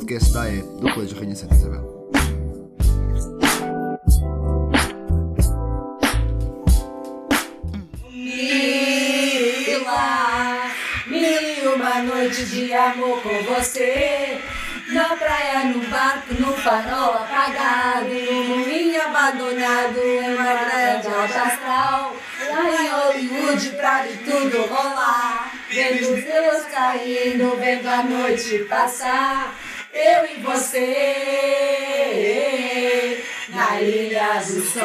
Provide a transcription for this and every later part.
podcast da AE do Colégio Rainha Santa Isabel. Mila, mil uma noite de amor com você. Na praia, no barco, no farol apagado, no moinho abandonado, em uma grande alta astral. Lá em Hollywood, pra ver tudo rolar. Vendo os deus caindo, vendo a noite passar. Eu e você, na Ilha do Sol.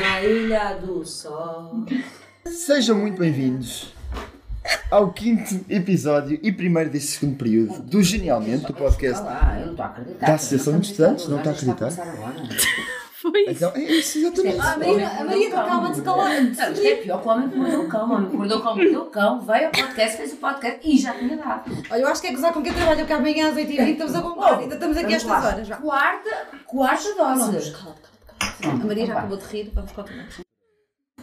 Na Ilha do Sol. Sejam muito bem-vindos ao quinto episódio e primeiro deste segundo período do Genialmente, do podcast Olá, eu não estou a acreditar. da Associação de Estudantes. Não está a Está acreditar? Foi. Então, é isso, exatamente. A Maria, a Maria calma se calar. Não, isto é pior que o homem que mordeu o cão. O homem que mordeu o cão, mordeu o cão, veio ao podcast, fez o podcast e já tinha dado. Olha, eu acho que é gozar com quem trabalha, porque amanhã às 8h20 estamos a bombar. Ainda estamos aqui Vamos estas horas. Vá. Quarta, quarta dose. Cala-te, cala-te, cala-te. A Maria já acabou de rir, vamos continuar.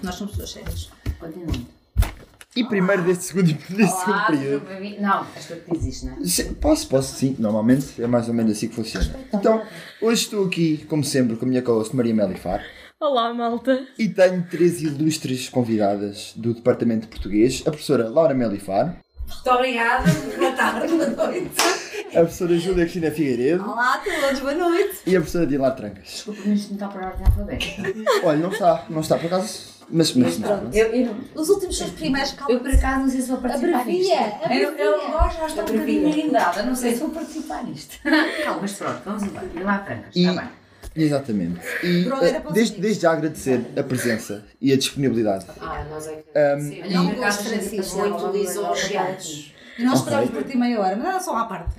Nós somos pessoas sérias. Continua. E primeiro deste segundo, deste segundo período. Não, acho que tu dizes, não é? Posso, posso, sim. Normalmente é mais ou menos assim que funciona. Então, hoje estou aqui, como sempre, com a minha co-host Maria Melifar Olá, malta. e tenho três ilustres convidadas do Departamento de Português: a professora Laura Melifar, Muito obrigada, boa tarde, boa noite. A professora Júlia Cristina Figueiredo Olá a todos, boa noite. e a professora Dilar Trancas. Desculpa, mas isto não está por ordem alfabética. Olha, não está, não está por acaso, mas, mas, mas pronto. Eu, eu, Os últimos seus primeiros, eu calma. por acaso não sei se vou participar nisto. Abrevia, Eu, eu abrevia. gosto, já estou um bocadinho irritada, não sei se vou participar nisto. Calma, mas pronto, vamos embora. E lá trancas, E- está bem. Exatamente. E os desde, desde já agradecer a presença e a disponibilidade. Ah, nós é que Um, a gente Francisco. passou muito lisonjeados. E nós Ok. esperamos por ti meia hora, mas era só à parte.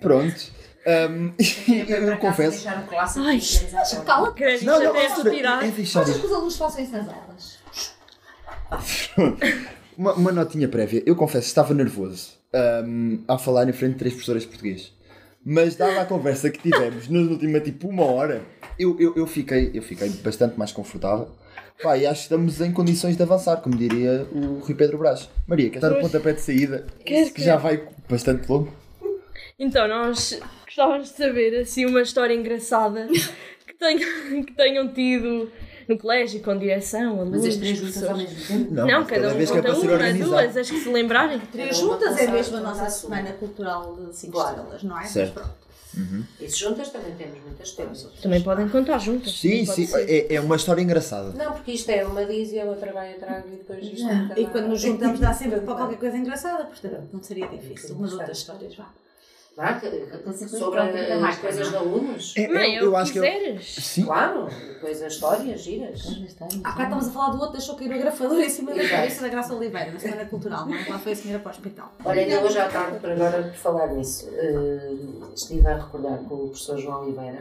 Pronto. Um, eu, eu confesso. Deixar o clássico Ai. e queres à porta. Cala-te. Crédito Não, não, até respirar. é deixar Achas que os alunos façam isso nas aulas? Uma, uma notinha prévia. Eu confesso, estava nervoso um, a falar em frente de três professoras de português. Mas dada a conversa que tivemos na última tipo uma hora, eu, eu, eu, fiquei, eu fiquei bastante mais confortável. Pá, e acho que estamos em condições de avançar, como diria o Rui Pedro Brás. Maria, quer dar o pontapé de saída? Quero, Que já vai bastante longo. Então, nós gostávamos de saber assim uma história engraçada que tenham, que tenham tido no colégio, com direção, alunos, Mas as três juntas ao mesmo tempo? Não, Não, cada um vez que é conta uma, duas, as que se lembrarem. Três juntas é mesmo a nossa semana cultural de 5 Claro. estrelas, não é? Certo. E se juntas também temos muitas histórias. Também podem contar juntas. Sim, sim, é, é uma história engraçada. Não, porque isto é uma diz e a outra vai atrás e depois isto Ah, nunca E quando nos juntamos dá sempre para qualquer coisa engraçada, portanto não seria difícil. Umas outras histórias, vá. Que- sobre as coisas de alunos. É, Mãe, é, é o eu acho que eu, quiseres. sim, Claro, depois as histórias giras. Há bocado estávamos a falar do outro, deixou cair o grafador em cima da cabeça da Graça Oliveira, na Semana Cultural, não é? Lá foi a senhora para o hospital. Olha, ainda hoje à tarde, por agora, por falar nisso, eh, estive a recordar com o professor João Oliveira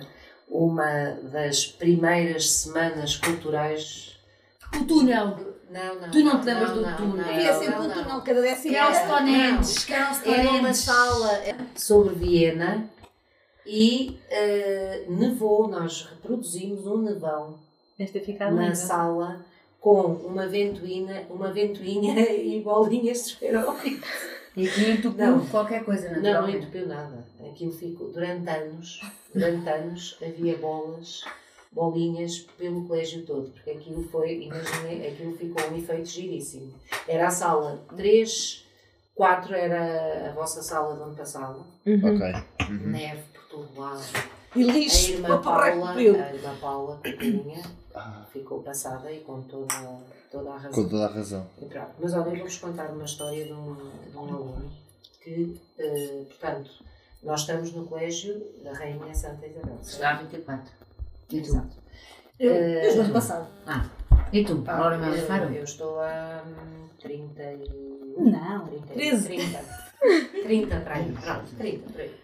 uma das primeiras semanas culturais. O túnel. Não, não. Tu não te lembras do túnel? Havia sempre não, um não. túnel cada décimo. Que era uma sala sobre Viena e eh, nevou, nós reproduzimos um nevão na linda. sala com uma ventoinha, uma ventoinha e bolinhas de esferóide. E aqui entupiu Não. qualquer coisa, Não, não naturalmente. entupiu nada. Aquilo ficou, durante anos, durante anos havia bolas, bolinhas pelo colégio todo, porque aquilo foi, imaginem, aquilo ficou um efeito giríssimo. Era a sala 3, 4 era a vossa sala de onde passava, Uhum. ok. Uhum. neve por todo lado. E A lixo, irmã para porra Paula, a irmã Paula, pequenininha, Ah, ficou passada e com toda, toda a razão. com toda a razão. E pronto. Mas olha, vou-vos contar uma história de um, de um aluno que, eh, portanto, nós estamos no colégio da Rainha Santa Isabel. Será 24. E tu? Exato. Eu, Eh, desde o ano passado. Ah. E tu? Pá, Laura Mel eu, Faro? eu estou a hum, 30 e... Não, 30, 13. 30. 30 para aí. Pronto, 30 por aí.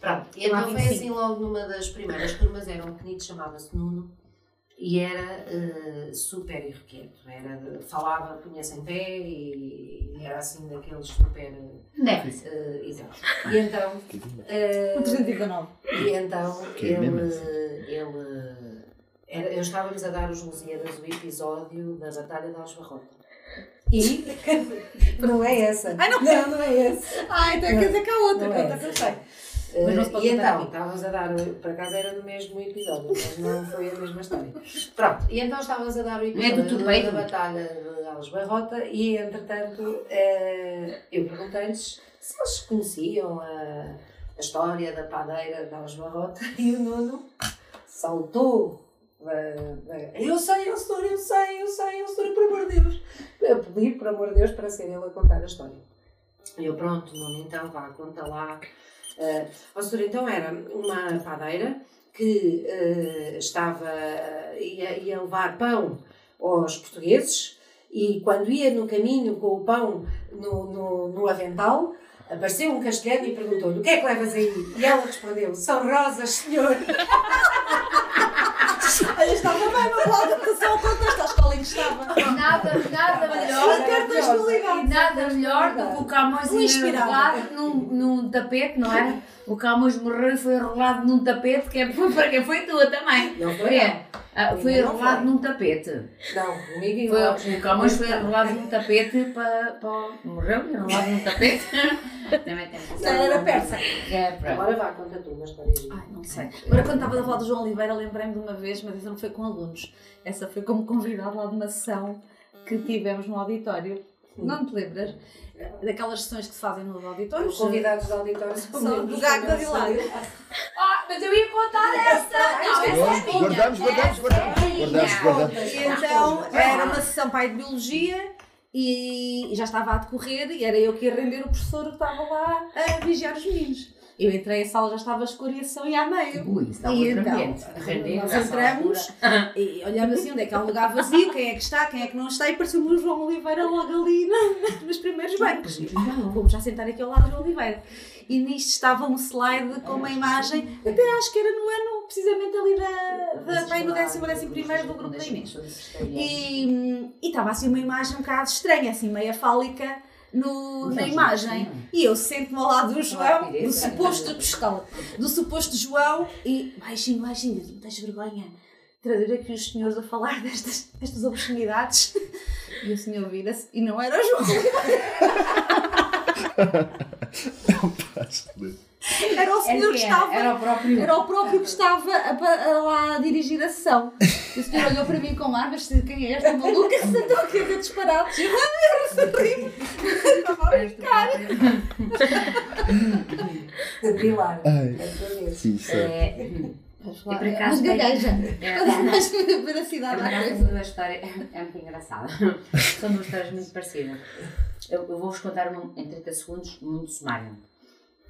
Pronto. E então foi 25. assim logo numa das primeiras turmas, era um pequenito, chamava-se Nuno. E era eh, super irrequieto. Era, de- falava, punha-se em pé e, e era assim daqueles super. Déficit. eh, exato. E então. eh, Um 319. e então é ele. ele era, eu estávamos a dar os Lusíadas o episódio da Batalha de Aljubarrota. E não é essa. Ai, não. não, não é essa. Ah, então quer dizer que há outra, Não é conta que eu sei. Mas não se pode e então, estávamos a dar, por acaso era no mesmo episódio, mas não foi a mesma história. Pronto, e então estávamos a dar o é do episódio tudo da, bem? da Batalha de Alves Barrota e, entretanto, eh, eu perguntei-lhes se eles conheciam a, a história da padeira de Alves Barrota e o Nuno saltou. eh, eh, Eu sei, eu sou, eu sei, eu sei, eu sou, por amor de Deus. A pedir, por amor de Deus, para ser ele a contar a história. E eu, pronto, Nuno, então vá, conta lá. Uh, a senhora então era uma padeira que eh, estava, ia, ia levar pão aos portugueses e quando ia no caminho com o pão no, no, no avental, apareceu um castelhano e perguntou-lhe o que é que levas aí? E ela respondeu, são rosas, senhor. Olha, estava bem, mas logo que só contaste à escola em que estava. Nada, nada melhor. Maravilhosa. Nada melhor do que o Camões enrolado num, num tapete, não é? O Camões morreu e foi enrolado num tapete, que é foi para quem foi tua também. Não foi? É. Ah, foi enrolado num tapete. Não, comigo e Foi, Lopes. o Camões foi enrolado num tapete para. para morreu enrolado num tapete. Também tem que Não, era persa. É, para. Agora vá, conta tu uma história. Ai, não sei. Agora, quando estava a falar do João Oliveira, lembrei-me de uma vez, mas essa não foi com alunos. Essa foi como convidado lá de uma sessão que tivemos no auditório. Não te lembras? Daquelas sessões que se fazem no auditório. Os convidados do auditório São do Gago da Vilária. Ah, mas eu ia contar essa! Não, essa é Guardamos, minha. guardamos, guardamos, guardamos. Guardamos, guardamos. Então era uma sessão para a de biologia e, e já estava a decorrer e era eu que ia render o professor que estava lá a vigiar os meninos. Eu entrei, a sala já estava escura e a sessão ia a meio. Ui, isso dá E então. Render nós entramos e olhamos assim onde é que há um lugar vazio, quem é que está, quem é que não está, e pareceu-me o João Oliveira logo ali na- nos primeiros bancos. Vamos já sentar aqui ao lado do João Oliveira. E nisto estava um slide com uma imagem, até acho que era no ano, precisamente ali da, da, bem no décimo, décimo primeiro do grupo da Inês. E, hum, e estava assim uma imagem um bocado estranha, assim, meia fálica no, na imagem. E eu sento-me ao lado do João, do suposto escala, do suposto João, e baixinho, baixinho, não tens vergonha trazer aqui os senhores a falar destas, destas obscenidades. E o senhor vira-se e não era o João. Era o senhor que estava. Era o próprio. Era o próprio que estava a, pa- a lá a dirigir a sessão. O senhor olhou para mim com ar, mas quem é esta maluca que se andou aqui a ver disparados? E eu, eu sorri. Estava a brincar. De Pilar. É vez. Sim, sei. É, Mas por acaso gagueja. é, Mas mais É veracidade à verdade, coisa. essa duas histórias é muito engraçada. São duas histórias muito parecidas. Eu, eu vou-vos contar uma, em 30 segundos, muito sumário.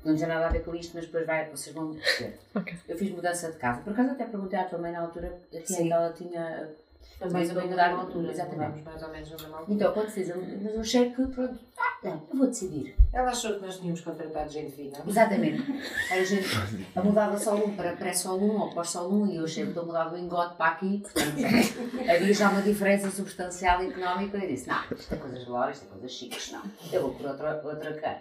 Não tem nada a ver com isto, mas depois vai, vocês vão perceber. Ok. Eu fiz mudança de casa. Por acaso até perguntei à tua mãe na altura a é Sim. que ela tinha. Também Mais ou menos mesma dar- altura. exatamente. Mais ou menos na mesma altura. Então, quando fiz, eu- mas eu achei que, pronto, ah, não, eu vou decidir. Ela achou que nós tínhamos contratado gente fina. Exatamente. Era gente, eu mudava só um para pré-sol 1 ou pós-sol 1 e eu achei que eu mudava o engote para aqui, portanto, havia já uma diferença substancial económica e eu disse, não, isto é coisas glórias, isto é coisas chiques, não, eu vou por outra, outra cara.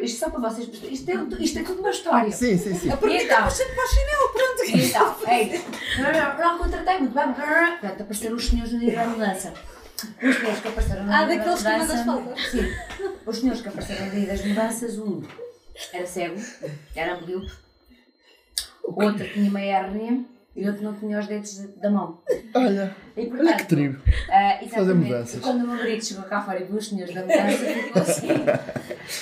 Isto só para vocês isto é, isto é tudo uma história. Sim, sim, sim. A pergunta Então. é sempre para o chinelo, pronto. Então, é isso. Não, não, contratei muito bem. Pronto, apareceram os senhores no dia da mudança. Os senhores que apareceram no Ah, dia da daqueles que mudança. mandas falta. Sim. Os senhores que apareceram no dia das mudanças, um era cego, era amblíope, o outro tinha uma hérnia e outro não tinha os dedos de- da mão. Olha, E, olha que portanto, trio. ah, Fazer mudanças. quando o meu marido chegou cá fora e viu os senhores da mudança, ficou assim.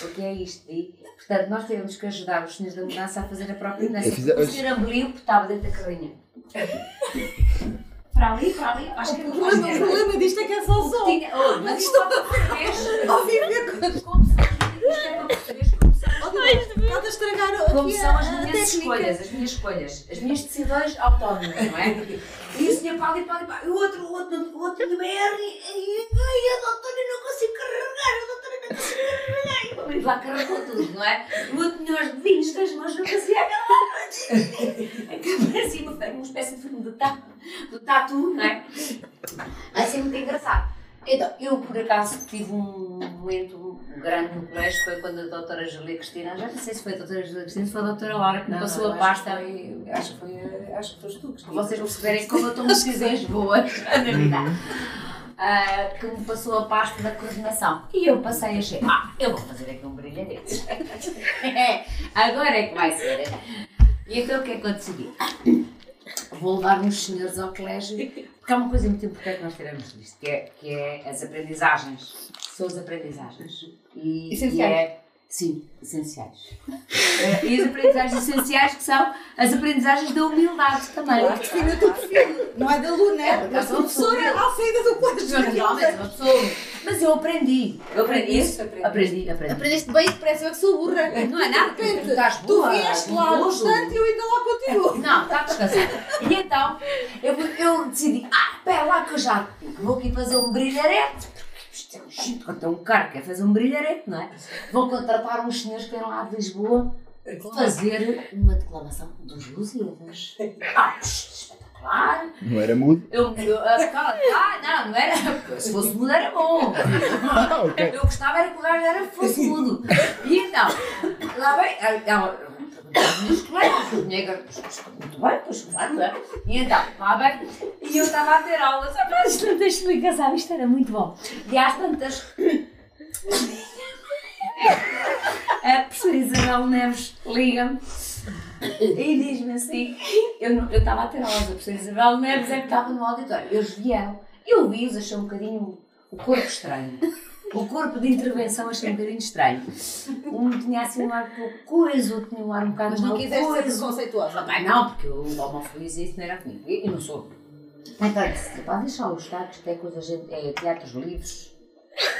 O que é isto? E, portanto, nós tivemos que ajudar os senhores da mudança a fazer a própria mudança. Fiz a- O senhor amblíope estava dentro da carrinha. Para ali, para ali, acho que O problema, o problema disto é que é só o som. tinha. Oh, mas isto é para português. Ao viver com Como se isto é para estragar como são as minhas técnica. escolhas, as minhas escolhas, as minhas decisões autónomas, não é? E o senhor ali, para ali, para ali, e o outro, o outro, o outro uma hernia, e a doutora eu não consigo carregar, a doutora não consigo carregar, e o marido lá carregou tudo, não é? E o outro tinha os dedinhos das mãos, não conseguia agarrar, que parecia uma, uma espécie de filme de tatu, do tatu, não é? Assim, muito engraçado. Então, eu por acaso tive um momento grande no colégio, foi quando a doutora Julia Cristina, já não sei se foi a doutora Julia Cristina, se foi a doutora Laura que me passou a pasta. foi- Acho que foi. Acho que foste tu Para vocês perceberem como eu tomo decisões boas na vida. ah, que me passou a pasta da coordenação. E eu passei a achar, ah, eu vou fazer aqui um brilharete. Agora é que vai ser. E então o que é que eu decidi? Vou levar uns senhores ao colégio, porque há uma coisa muito importante que nós tiramos disto, que é, que é as aprendizagens. São as aprendizagens. E, e é- sim, essenciais. Eh, e as aprendizagens essenciais que são as aprendizagens da humildade também. Define o teu perfil. Não é da aluna, é da sou professora à saída do colégio. Realmente, uma pessoa. Mas eu aprendi. Eu aprendi isso. Aprendi. Aprendi, aprendi. Aprendeste bem depressa, eu que sou burra. Não é nada, De repente, tu estás tu vieste lá no instante e eu ainda lá continuo. Não, está descansada. E então, eu, eu decidi, ah, espera lá que eu já vou aqui fazer um brilharete. Isto é um chito, quando é um cara que quer fazer um brilharete, não é? Vou contratar uns senhores que vêm lá de Lisboa fazer uma declamação dos Lusíadas. Ah, espetacular. Não era mudo? Eu, eu, a escola, ah, não, não era. Se fosse mudo era bom. Ah, ok. Eu gostava era que o gajo era fosse mudo. E então, lá bem, ela perguntava nos colegas, o negro, muito bem, não é? E então, bem, e eu estava a ter aulas, só para isto não tem explicação, isto era muito bom. E às tantas. A professora Isabel Neves liga-me e diz-me assim: não- eu estava a ter aulas, a professora Isabel Neves é que estava no auditório. Eles vieram, eu vi-os, achei um bocadinho o corpo estranho. O corpo de intervenção achei um bocadinho estranho. Um tinha assim um ar pouco coisa, outro tinha um ar um bocado Mas não quiseste ser preconceituosa. Ah, pá, não, porque o homofobia isso não era comigo. E eu não sou. Então eu disse: pá, deixa lá os destaques, que é coisa, gente, é teatros livres,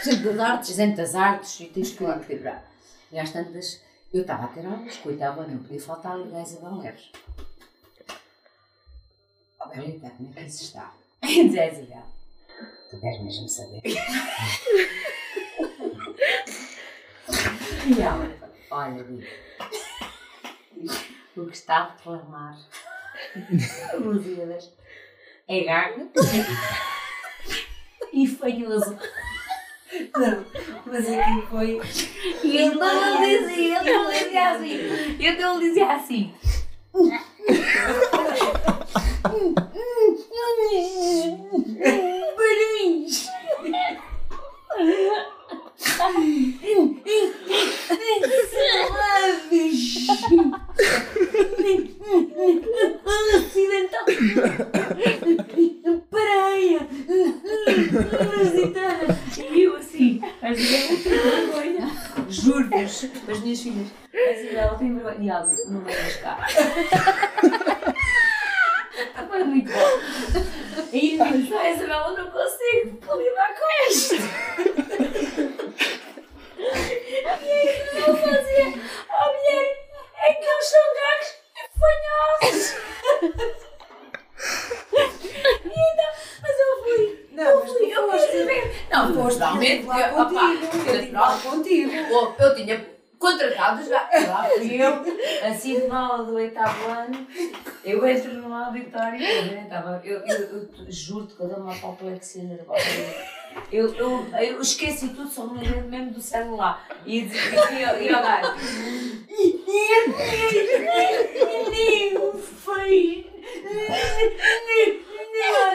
Gente das artes. gente das artes e tens que equilibrar. E às tantas, eu estava a ter aulas, coitava, não podia faltar ali a Isabel Neves. Oh, Belita, como é que isso está? E diz a Isabel, tu queres mesmo saber? e ela, olha, o que está a reclamar Lusíadas é gago e fanhoso. Não, mas aquilo foi. E eu não dizia, eu não dizia assim. Eu não dizia assim. Barulhos! Salames! Acidental! Praia! E eu assim, a Isabel tem vergonha. Juro-vos, as minhas filhas, a Disse, não venhas cá. Foi muito bom. E eu disse, ah, Isabel, eu não consigo lidar com isto. E aí eu fazia, oh mulher, é que eles são gagos e fanhosos. E então, mas eu fui. Não, eu mas fui, tu eu foste- quis ver. Não, Foste realmente, lá eu- opá, contigo. eu- Eu tive lá contigo. Oh, eu tinha contratado já. Lá fui eu, assim de mal do oitavo ano. Eu entro no auditório eu. Eu, eu, eu juro-te que eu dei uma apoplexia nervosa. Eu, eu, eu esqueci tudo, só me lembro mesmo do celular. E, e, e, e olhar. Menino, foi.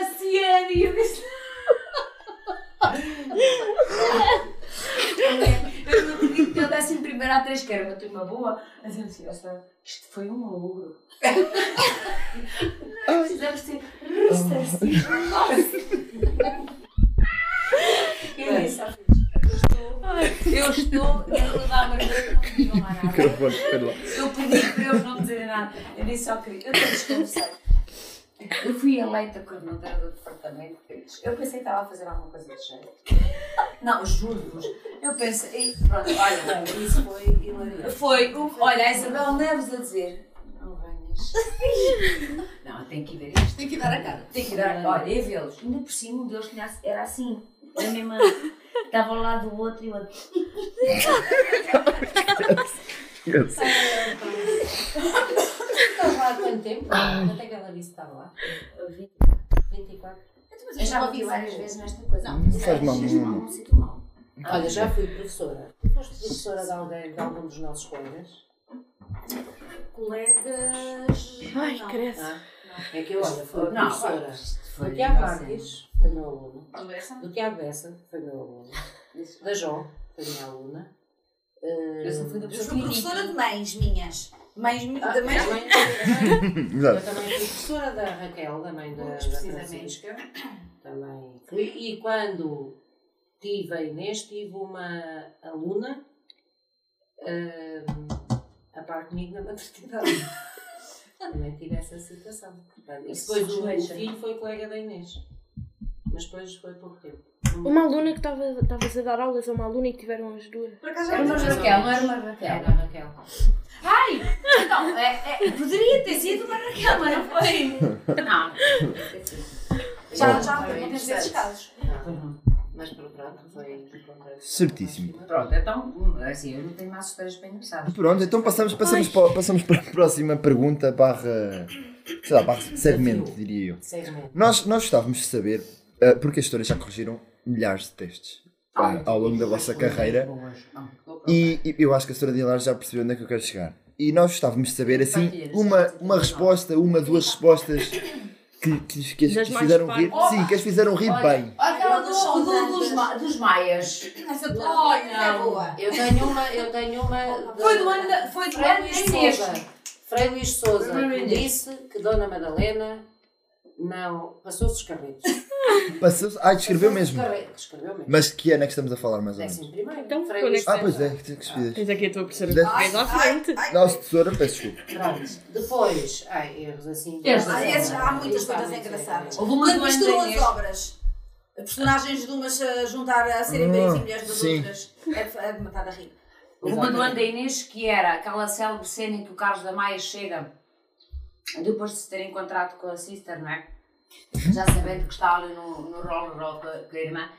Oceano. E eu disse. Eu não acredito que eu desse em primeira atriz, que era uma turma boa, mas eu disse, "Esta- isto foi um malogro. Precisamos ser ressarcidos. Eu disse, "Ah, eu estou, eu estou a dar uma coisa, não me digam mais nada. Eu pedi para eles não dizerem nada. Eu disse ao querido, eu até desconversei. Eu fui eleita coordenadora do departamento. Eu pensei que estava a fazer alguma coisa de jeito. Não, juro-vos. Eu pensei, e pronto, olha, isso foi hilario. Foi, olha, a Isabel Neves a dizer: Não tenho que ir ver isto. Tem que dar a cara. Tem que dar, olha, e vê-los. Ainda por cima, um deles tinha, era assim. Era mesmo. Estava ao lado do outro e o outro. Yes. Estava lá há quanto tempo? Quanto é que ela disse que estava lá? 24. Eu já ouvi várias vezes nesta coisa. Não, Não faz mal, não, não. Não sinto mal. Olha, já fui professora. Tu foste professora de alguém, de algum dos nossos colegas? Colegas. Ai, não. credo. Ah, é que eu, olha, fui Não, professora. Foi Foi Tiago Marques, foi meu aluno. Do Tiago Bessa, foi meu aluno. Da João, foi minha aluna. Eh, Eu da Eu pessoa fui professora de mães minhas. Mães ah, mães. também- também- Eu também fui professora da Raquel, da mãe da, da Precisamente. Francisca. Também fui. E quando tive a Inês, tive uma aluna hum, a par comigo na maternidade. também tive essa situação. Portanto, e depois o, o filho foi colega da Inês. Mas depois foi pouco tempo. Uma aluna que estava estava a dar aulas a uma aluna e que tiveram as duas. Por acaso Era uma Raquel, não era uma Raquel. Era a Raquel. Ai! Então, é, é, poderia ter sido uma Raquel, mas não foi. Não. Já, já Foi temos esses interessante. casos. Não. Mas pronto, foi Certíssimo. Pronto, então, assim, eu não tenho mais histórias bem engraçadas. Pronto, então passamos, passamos, para, passamos para a próxima pergunta barra. sei lá, barra segmento, diria eu. Segmento. Nós, nós gostávamos de saber, uh, porque as histórias já corrigiram milhares de testes uh, ao longo da vossa carreira. E, e eu acho que a senhora de Hilar já percebeu onde é que eu quero chegar. E nós gostávamos de saber, assim, uma, uma resposta, uma, duas respostas que, que, que, as- fizeram rir. Sim, que as fizeram rir bem. Aquela do, do, dos, ma- dos Maias. Essa tua Oh, é não. boa. Eu tenho uma, eu tenho uma. da- Foi do ano, da- foi do Frei ano Luís Inês. Souza. Frei Luís Souza disse que Dona Madalena não passou-se os carretos. Passou Ai, descreveu Passou-se mesmo. carretos, Escreveu mesmo. Mas de que ano é que estamos a falar, mais ou menos? Décimo primeiro. Então, quando é que Ah, pois é, que que estupidez. Tens aqui a tua professora portuguesa à frente. Nossa, tesoura, peço desculpa. Pronto. Depois, ai, erros assim. Erros Ah, assim. esses- há muitas há coisas muitos engraçadas. Houve uma Quando do misturam as Inês. obras, personagens de umas a juntar a serem Ah, maridos e mulheres das sim. outras, é de, é de matar a rir. Houve uma do ano da Inês que era aquela célebre cena em que o Carlos da Maia chega depois de se ter encontrado com a sister, não é? Já sabendo que está ali no, no roller roll com a, com a irmã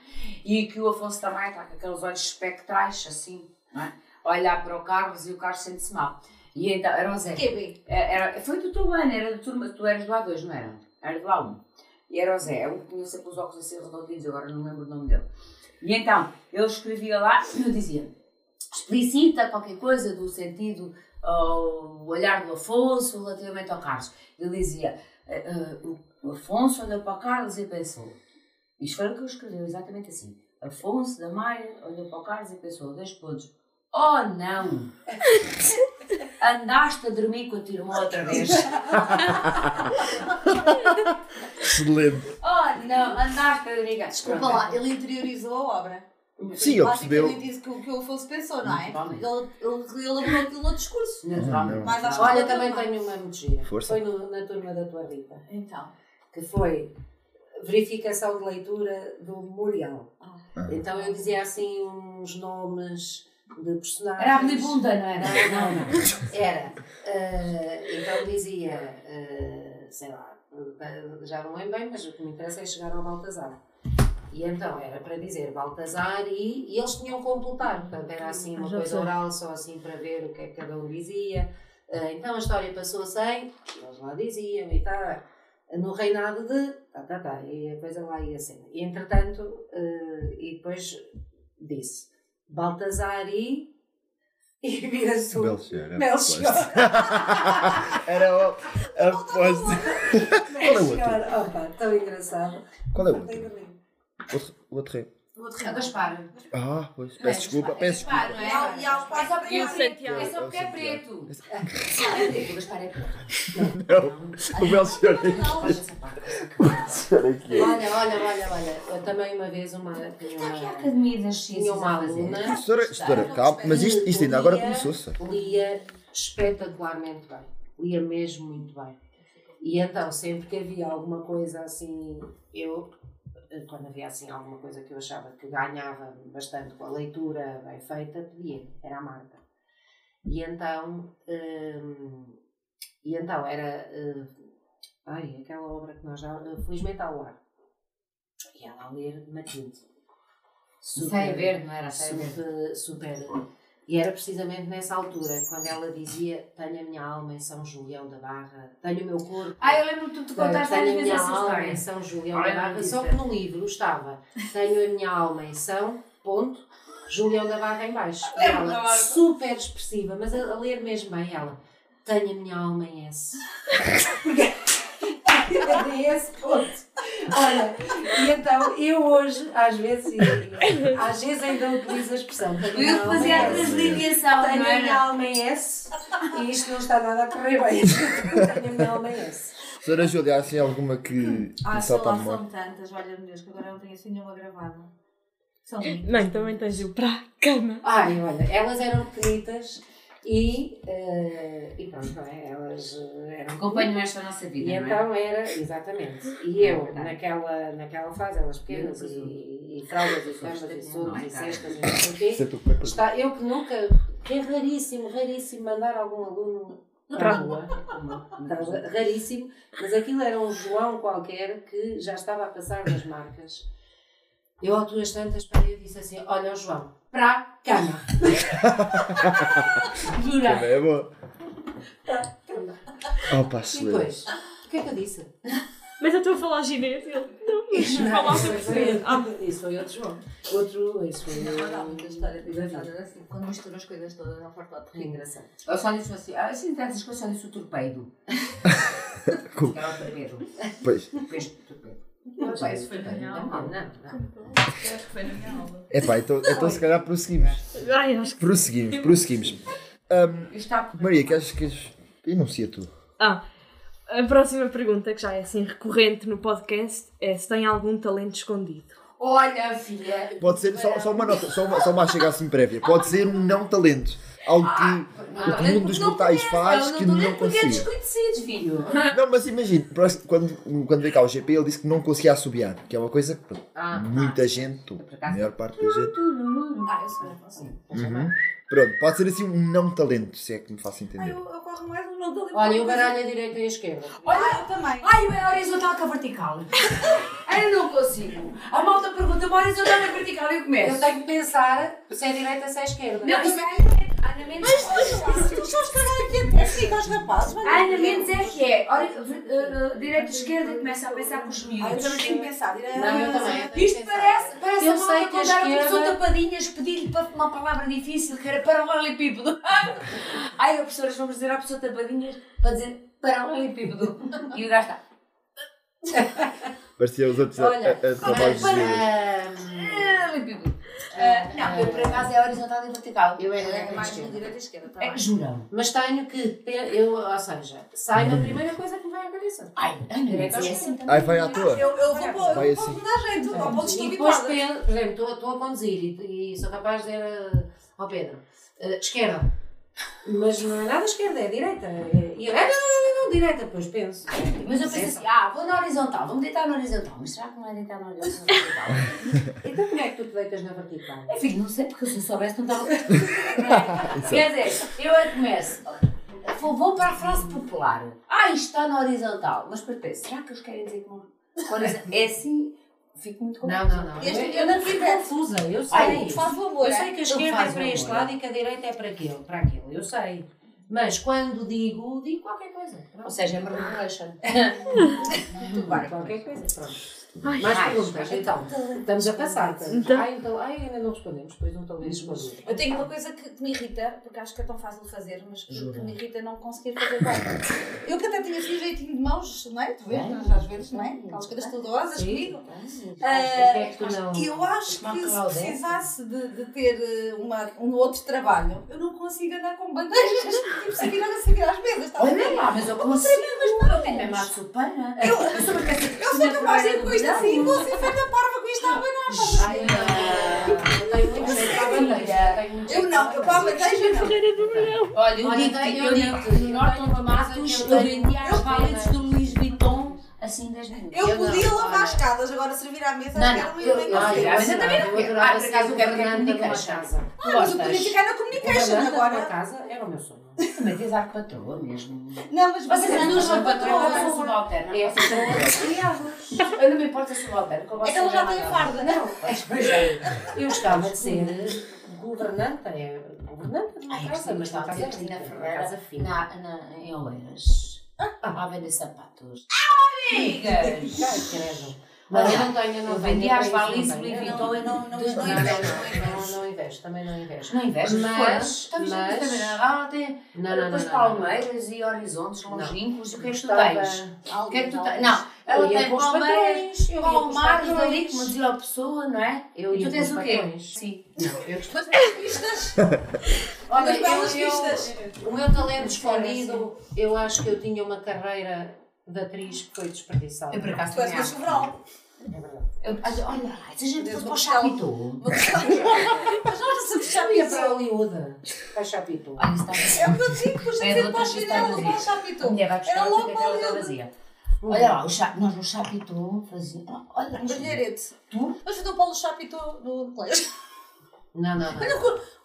e que o Afonso Maia está com aqueles olhos espectrais, assim, não é? Olhar para o Carlos e o Carlos sente-se mal. E então, era o Zé. QB. Era, foi do teu ano, era do turma, tu eras do A2, não era? Era do A1. E era o Zé, é um que tinha sempre os óculos assim redondinhos, agora não lembro o nome dele. E então, ele escrevia lá e eu dizia, explicita qualquer coisa do sentido, o olhar do Afonso relativamente ao Carlos. Ele dizia, "Eh, eh, o- Afonso olhou para o Carlos e pensou, isto foi o que eu escrevi, exatamente assim. Afonso da Maia olhou para o Carlos e pensou, dois pontos, oh não! Andaste a dormir com a tua irmã outra vez. Excelente. Oh não, andaste a dormir Desculpa lá, ele interiorizou a obra. Sim, ele percebeu. Basicamente isso que, o- que o Afonso pensou, não é? Ele, ele elaborou aquilo no discurso. Naturalmente. Mas acho que Olha, também deu tenho uma gira. Força. Foi no- na turma da tua Rita. Então. que foi verificação de leitura do memorial. Ah. Então eu dizia assim uns nomes de personagens. Era a Belibunda, não era? Não, não, não. Era. eh, então dizia, eh, sei lá, já não lembro bem, mas o que me interessa é chegar ao Baltazar. E então era para dizer Baltazar e, e eles tinham que completar. Portanto, era assim uma coisa sei. oral, só assim para ver o que é que cada um dizia. Eh, então a história passou-se em, eles lá diziam e tal, no reinado de. Tá, tá, tá, e a coisa lá ia sendo. E entretanto, eh, e depois disse Baltazar e. E vira-se o. Belchior. Melchior. Era o-. Qual é o outro? Opa, tão engraçado. Qual é o outro? Outro, o outro rei. Vou te A Gaspar. Ah, pois. Peço desculpa, peço Gaspar, desculpa. não E ao- e ao é? pai É só porque E é o preto. É só porque é É o preto. É o Gaspar é preto. Não, o Belchior Olha essa parte. Olha, olha, olha, olha. Eu também uma vez uma. Está aqui a Academia das tinha Ciências uma aluna. Professora, calma, mas isto, isto ainda agora começou-se. Lia espetacularmente bem. Lia mesmo muito bem. E então, sempre que havia alguma coisa assim, eu, quando havia assim alguma coisa que eu achava que ganhava bastante com a leitura bem feita, pedia, era a Marta. E então, hum, e então era, hum, ai, aquela obra que nós já, uh, Felizmente ao Ar. E ela a ler Matilde. Saia verde, não era? Verde. super, super. E era precisamente nessa altura, quando ela dizia: Tenho a minha alma em São Julião da Barra, tenho o meu corpo. Ah, eu lembro que tu te contaste tenho a minha alma história. em São Julião Olha, da Barra, só que no livro estava: Tenho a minha alma em São, ponto, Julião da Barra em baixo. E ela, super expressiva, mas a, a ler mesmo bem, ela: Tenho a minha alma em S. a esse ponto. Olha, e então eu hoje, às vezes, e- às vezes ainda utilizo a expressão. Eu fazia a transligação, Tenho a minha alma em S e isto não está nada a correr bem. Tenho a minha alma em S. Senhora Júlia, há assim alguma que Ah, lá, memória? são tantas, olha meu Deus, que agora não tenho assim nenhuma gravada. São muitas. Não, também tens o para a cama. Ai, olha, elas eram pequenitas e, eh, e pronto, é? Elas eh, eram Acompanham esta nossa vida, E não é? então era, exatamente. E eu, verdade. naquela, naquela fase, elas pequenas, Eu, e, e fraldas, e camas, e é e cestas, e não sei o quê. Por- Está, eu que nunca, que é raríssimo, raríssimo mandar algum aluno para a rua. Raríssimo, mas aquilo era um João qualquer que já estava a passar das marcas. Eu, ao tuas tantas, parei e disse assim: Olha, ó João, para a cama. Jura? Também é boa. Para a cama. Opa, E excelente. depois, o que é que eu disse? Mas eu estou a falar chinês e ele. Não, mas Não, falava isso foi. Ah, isso foi outro João. Outro, isso foi Não, não, muita história engraçada assim. Quando mistura as coisas todas, não farto de Que rir. engraçado. Eu só disse assim, ah, assim dessas coisas, só disse o torpedo. Como? Era o torpedo. Pois. Depois do torpedo. Pá, isso foi na minha Não, aula. não, não. Acho que foi na minha aula. Epá, então, então se calhar prosseguimos. Ai, acho que. Prosseguimos, prosseguimos. Por Maria, queres que. Enuncia tu. Ah, a próxima pergunta, que já é assim recorrente no podcast, é se tem algum talento escondido. Olha, filha. Pode ser só, só uma nota, só uma, só uma chega assim prévia. Pode ser um não talento. Algo que o comum dos mortais faz que não Porque é consiga. desconhecidos, filho. Não, mas imagina, que quando, quando veio cá o GP, ele disse que não conseguia assobiar, que é uma coisa que Ah, muita gente, ou a maior parte da gente. Ah, eu sei, não sei. Uhum. Pronto, pode ser assim um não talento, se é que me faço Ai, entender. eu, eu corro mais, mas não estou Olha, eu baralho a direita e a esquerda. Olha, eu também. Ai, é horizontal com a vertical. Eu não consigo. A malta pergunta, uma horizontal ou vertical? Eu começo. Eu tenho que pensar se é direita, se é esquerda. Não, isso é... Ana Mendes... Tu só estragar aqui a técnica aos rapazes. lá. Ana Mendes é que é. Ori- uh, uh, Direita, esquerda e começa a pensar com os Ah, eu miúdos. também tenho que pensar. Não, eu também. Isto parece, parece Eu a sei que a esquerda- tapadinhas pedir-lhe para uma palavra difícil que era paralelepípedo. Ai, a professora, vamos dizer à pessoa tapadinhas para dizer paralelepípedo. E o gajo está. Parecia os outros a, a, Olha, a trabalhos de. Ahm, Paralelepípedo. Ah, não, eu por acaso é horizontal e vertical. Eu é É e mais direita e esquerda, tá É bem. juram. Mas tenho que. Eu, ou seja, saio a primeira coisa que me vai à cabeça. Ai, Direita é assim esquerda? também. Ai, vai à toa. Eu, eu vou pôr, Vai eu assim. dar jeito, ao ponto de E depois, por exemplo, estou, estou a conduzir e, e sou capaz de dizer eh, ao Pedro: eh, esquerda. Mas não é nada esquerda, é direita. É, e eu, ah, não, não, não, não, direita. Depois penso. Mas eu penso assim, ah, vou na horizontal, vou-me deitar na horizontal. Mas será que não é deitar na horizontal? Então como é que tu te deitas na vertical? É filho, não sei, porque se eu soubesse não estava. Quer dizer, eu é começo. Vou, para a frase popular. Ah, isto está na horizontal. Mas depois penso, será que eles querem dizer que não? É assim, fico muito Não, confusa. não, não. Este- Eu, eu eu não não fico confusa, eu sei. Ai, Faz favor, eu é? sei que a esquerda é para este lado e que a direita é para aquele, para aquele, eu sei. Mas quando digo, digo qualquer coisa. Ou Pronto. seja, é uma regulation. Tudo bem, qualquer coisa. Pronto. Ai, Mais mais. perguntas, então. Estamos a passar. estamos. Então. Ai, então, ai, ainda não respondemos, depois não estou a responder. Eu tenho uma coisa que, que me irrita, porque acho que é tão fácil de fazer, mas que, que me irrita não conseguir fazer bem. Eu que até tinha assim jeitinho de mãos, não é? Tu vês, mas às vezes, não é? Aquelas coisas toldosas comigo. Ah, é não. Eu acho que se precisasse de, de ter eh, uma, um outro trabalho, eu não consigo andar com bandejas, tipo, se virar a seguir às mesas, ver? Olha lá, mas eu consigo. Eu tenho mesmo a supana. Eu, sou Eu sou capaz de ir com isto assim, ser feita parva com isto à banana. Ai, não. Eu não, eu para a bandeja. não. Olha, eu digo-te, eu digo-te, Norton tenho uma Matos, eu que eu tenho- vendia as tenho- do Louis Vuitton assim 10 minutos. Eu Eu podia não, lavar olha. escadas, agora servir à mesa, Não, não, eu- nem eu- consigo. olha, Mas eu também não eu quero. Ah, por acaso eu quero uma communication. casa. Ah, mas eu podia ficar na communication agora. casa era o meu sonho. Também tens ar de patroa mesmo. Não, mas Vocês duas são patroas, eu sou patroas. subalterna. É, são criadas. Eu não me importo ser subalterna. que eu gosto É que ela já tem farda, não? Pois é. Eu gostava de ser governanta, é governanta de uma Ai, casa, mas de casa ser Cristina Ferreira casa fina. na, na, em Oeiras. A vender sapatos. Amigas! Ai, credo. Mas eu não tenho, eu não Eu vendi às não tenho. Vuitton e não, não, não, não, não Não, não, não, invejo, também não invejo. Não invejas, Mas- mas, ah, tem Não, depois palmeiras e horizontes longínquos. O que é que tu tens? O que é que tu tens? Não, Ela Eu tem palmeiras, eu palmares ali, patrões. como dizia a pessoa, não é? Eu e tu tens o quê? Sim. Não, eu Mas as pistas. Olha, eu, eu, pistas. o meu talento escondido, eu acho que eu tinha uma carreira de atriz que foi desperdiçada. Eu por acaso Tu és uma sobral. É verdade. Eu- Olha, olha lá, se a gente fosse para o Chapitou. Mas não sabes já Eu ia isso. para Hollywood, para Chapitou. Olha, isso está É o que eu digo, depois É de do ser para o sistema para o. Chapitou. Era logo para vazia. Olha lá, o cha... nós no Chapitou fazíamos. Olha, mas- Balharete. Tu? Vamos fazer o Paulo Chapitou no colégio. Não, não, não. Olha,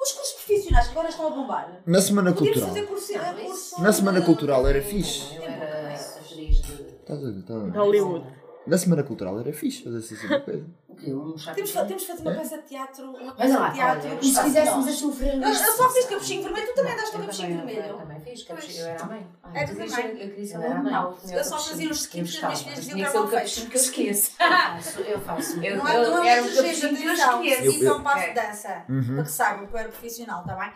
Os cursos profissionais que agora estão a bombar. Na Semana Cultural. fazer curso, Não, é, curso Na Semana Cultural era fixe. Eu era atriz de. Estás a ver? Tá? De Hollywood. Na Semana Cultural era fixe fazer uma coisa. O quê? Um Temos, Chapitou? temos de fazer uma peça de teatro. Uma peça lá, de teatro. olha, e se faço fizéssemos assim um frango? Eu, eu só fiz capuchinho vermelho, tu também daste o capuchinho também, vermelho. eu também fiz, capuchinho, eu era a mãe. Ah, É, tu também. dizes, Eu queria era a mãe. Eu só fazia os skips que as minhas filhas diziam que ser o mal capuchinho que eu esqueço. Eu faço, eu faço. Eu- Não é, não é era um capuchinho que eu esqueço. Então passo de dança. Uhum. Para que saibam que eu era profissional, está bem?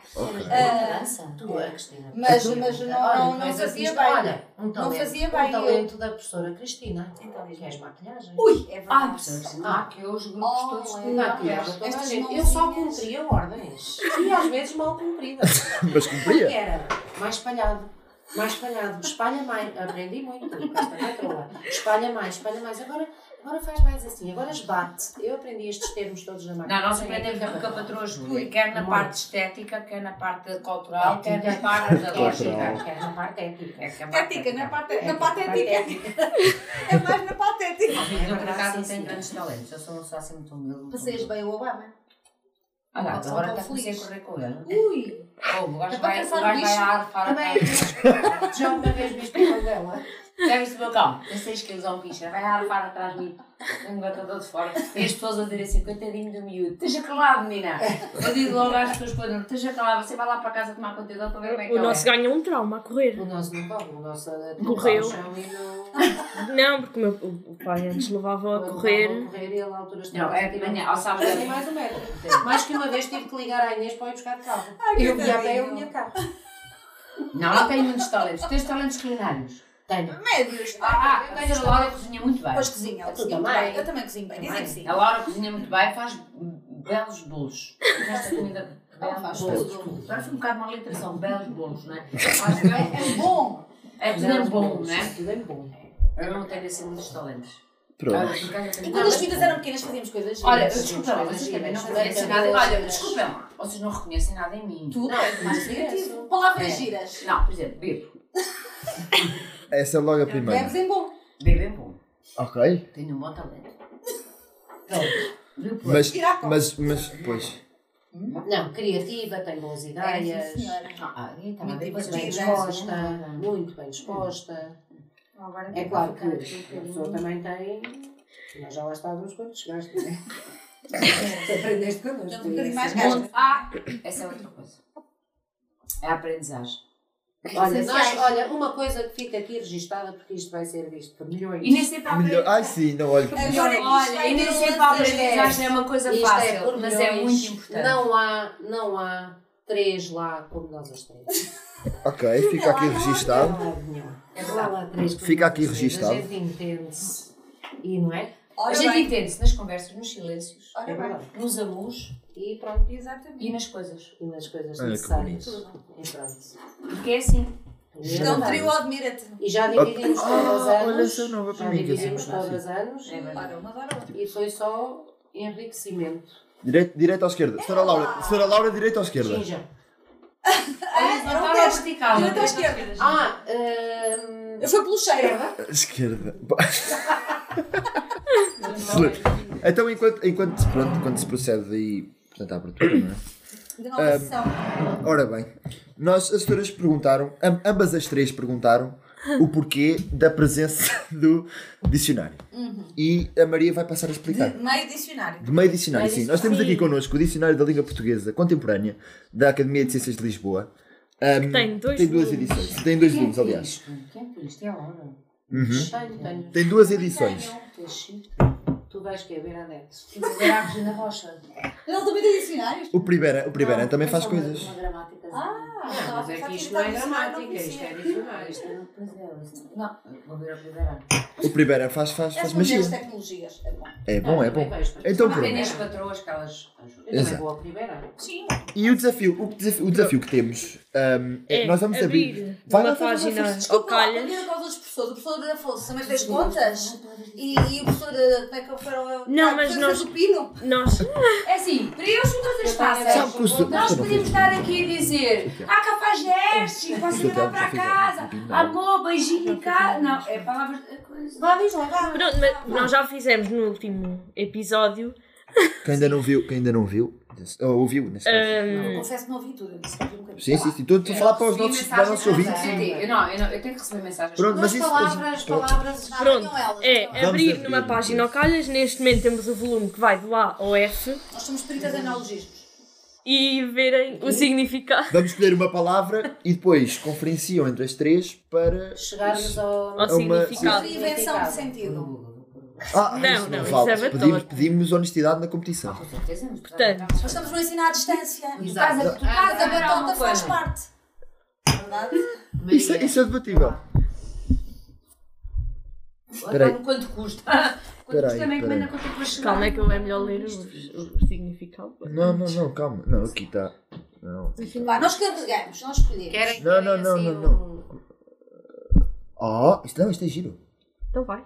Ah, dança? Tu, a Cristina. Mas, não, não, não fazia bem. Olha, talento, fazia bem, eu- talento da professora Cristina. Então, diz-me. Que és maquilhagem. Ui, é Ah, verdade. Ah, que os grupos Oh, todos é. Estas gente. Eu só cumpria ordens. E às vezes mal cumpridas. Mas Porque cumpria. era mais espalhado. Mais espalhado. Espalha mais. Aprendi muito. Espalha mais, espalha mais. Agora, agora faz mais assim. Agora esbate. Eu aprendi estes termos todos na máquina. Não, nós aprendemos a patroa Júlia, quer na parte estética, quer na parte cultural, quer na Ética. parte pedagógica. Cultural. Que é na parte ética. É Ética, na parte, na Ética, patética. É mais na patética. Eu, por acaso, não tenho grandes talentos. Eu sou, sou assim muito humilde. Passeias bem o Obama. São agora tão até comecei a correr com ele. Ui, Oh, o gajo vai, o gajo vai bicho. a arfar a cara. Já uma vez viste uma dela. Já viste o meu cão? Tem 6 quilos ao pincher, vai a arfar atrás de mim. Um gata de fora. E as pessoas a dizer assim, coitadinho do miúdo, esteja calado, menina. Eu digo logo às pessoas quando esteja calado, você vai lá para casa tomar conta dele para ver como é que O nosso é. ganhou um trauma a correr. O nosso não corre, o nosso Correu. chão e não. Não, porque o meu o pai antes levava a correr. a correr e ele à altura Não, é de manhã, ao sábado. Tem mais um metro. Mais que uma vez tive que ligar à Inês para ir buscar de carro. eu ia a pé, vinha de carro. Não, não tenho muitos talentos. Tens talentos culinários? Tenho. médios. Ah, ah, tenho a Laura cozinha muito bem. Pois cozinha, ela cozinha muito bem. Eu também cozinho bem, dizem que sim. A Laura cozinha muito bem, faz belos bolos. Esta comida, Ela belos faz bolos. foi um bocado mal literação, belos bolos, não é? Faz belos É bom. É tudo é bom, não é? Tudo é bom. Eu não tenho assim muitos talentos. Pronto. Tenho- E quando as filhas eram pequenas fazíamos coisas Olha, desculpa lá, vocês também não reconhecem giras. nada. Olha, desculpem lá, vocês não reconhecem nada em mim. Tudo é mais mas criativo. Palavras giras. Não, por exemplo, bebo. Essa é logo a primeira. Bebes em bom. Bebo é bom. Ok. Tenho um bom talento. Mas, Tirar a cola. mas, mas, pois. Não, criativa, tem boas ideias. É, sim, senhora. Ah, ah, então, Muito depois Bem disposta, muito bem disposta. É claro que a pessoa também tem. Nós já lá estávamos quando chegaste, não é? Tu aprendeste connosco. Um bocadinho mais. Ah, essa é outra coisa. É a aprendizagem. Olha, Essenciais. nós, olha, uma coisa que fica aqui registada, porque isto vai ser visto por milhões. E nem sempre a Melhor... Ai sim, não olho. Agora é Olha, e nem sempre a lanças. aprendizagem é uma coisa Isto fácil, é por mas é muito importante. Não há, não há três lá como nós as três. Ok, fica aqui registado. Não há nenhum. Não há lá três como Fica aqui registado. A gente entende-se. E não é? A Ora gente bem. entende-se nas conversas, nos silêncios, Ora É bem. nos amus E pronto. Exatamente. e nas coisas. E nas coisas Olha necessárias. E pronto. Porque é assim. É Então, trio admira-te. E já dividimos Ah, todas olha, anos. essa é nova para já é dividimos sempre todas anos. É verdade. Ora uma, outra. E foi só enriquecimento. Direito, direito ou esquerda? Senhora Laura, Senhora Laura, direito ou esquerda? Ginja. Um não teste. vertical. Direita ou esquerda? Ah, hum, Eu fui pelo cheiro. esquerda. Então, enquanto, enquanto pronto, quando se procede aí, portanto, à abertura, não é? De nova sessão. Ora bem, nós, as senhoras perguntaram, am- ambas as três perguntaram o porquê da presença do dicionário. E a Maria vai passar a explicar. De meio dicionário. De meio dicionário, Meio sim. Nós temos aqui dicionário. connosco o Dicionário da Língua Portuguesa Contemporânea da Academia de Ciências de Lisboa. Um, Tem dois tem duas volumes. edições. Tem dois volumes, aliás. Quem é que isto é hora? Tenho, tenho. Tem duas edições. Tu vais querer ver a net. Vou ver a Regina Rocha. Ele também tem dicionários. O primeiro, o primeiro Não, também é faz coisas. Uma gramática. Ah, Não, mas é que isto não é gramática, isto é dicionário. Isto é Não, Vou ver a primeira. O primeiro faz, faz, é faz as magia. tecnologias. É bom. É bom, é bom. Então pronto. Tem as patroas que elas ajudam. Eu também vou a primeira. Sim. E o desafio, o desafio, o desafio que temos um, é, É nós vamos abrir. abrir Vai uma lá, vai lá, vai lá. página ao Desculpa lá, professores. O professor Afonso também fez contas. E, e o professor, eh, como é que foi o. Não, Ah, mas nós- o pino. Nós. É assim, para eu as que o senhor- nós podemos estar aqui a dizer ah, cafajeste, você senhor vai já para fez casa, amor, beijinho em casa. Não, é palavras. é lá, vá. Pronto, mas nós já fizemos no último episódio. Quem ainda não viu, quem ainda não viu, ou ouviu, nesse caso. hum, Confesso que não ouvi tudo. um. Sim, sim, sim. Estou a falar para os nossos, para os nossos ouvintes. Eu não, eu não, eu tenho que receber mensagens. Pronto, mas isso. palavras, pronto. palavras. nada, Pronto, não elas, é não elas. abrir abrir numa página ao calhas. Neste momento temos o volume que vai do A ao F Nós somos peritas em neologismos. e verem o significado. Vamos escolher uma palavra e depois conferenciam entre as três para. Chegarmos ao. Ao uma- significado. Invenção de sentido. Ah, Não, isso não, isso vale. é batom. pedimos, pedimos honestidade na competição. Com certeza, mas Portanto, Nós estamos no ensino à distância. Tu estás a, tu estás a A ver batota faz parte. Verdade? Isso, é- isso é debatível. Espera aí. Quanto custa? Quanto custa também calma, é que eu é melhor ler o, o significado. Não, não, não, calma. Não, aqui está. Não. Vá, nós carregamos, nós escolhemos. Querem, Não, não, querem não, assim não, um- Oh, isto, não, isto é giro. Então vai.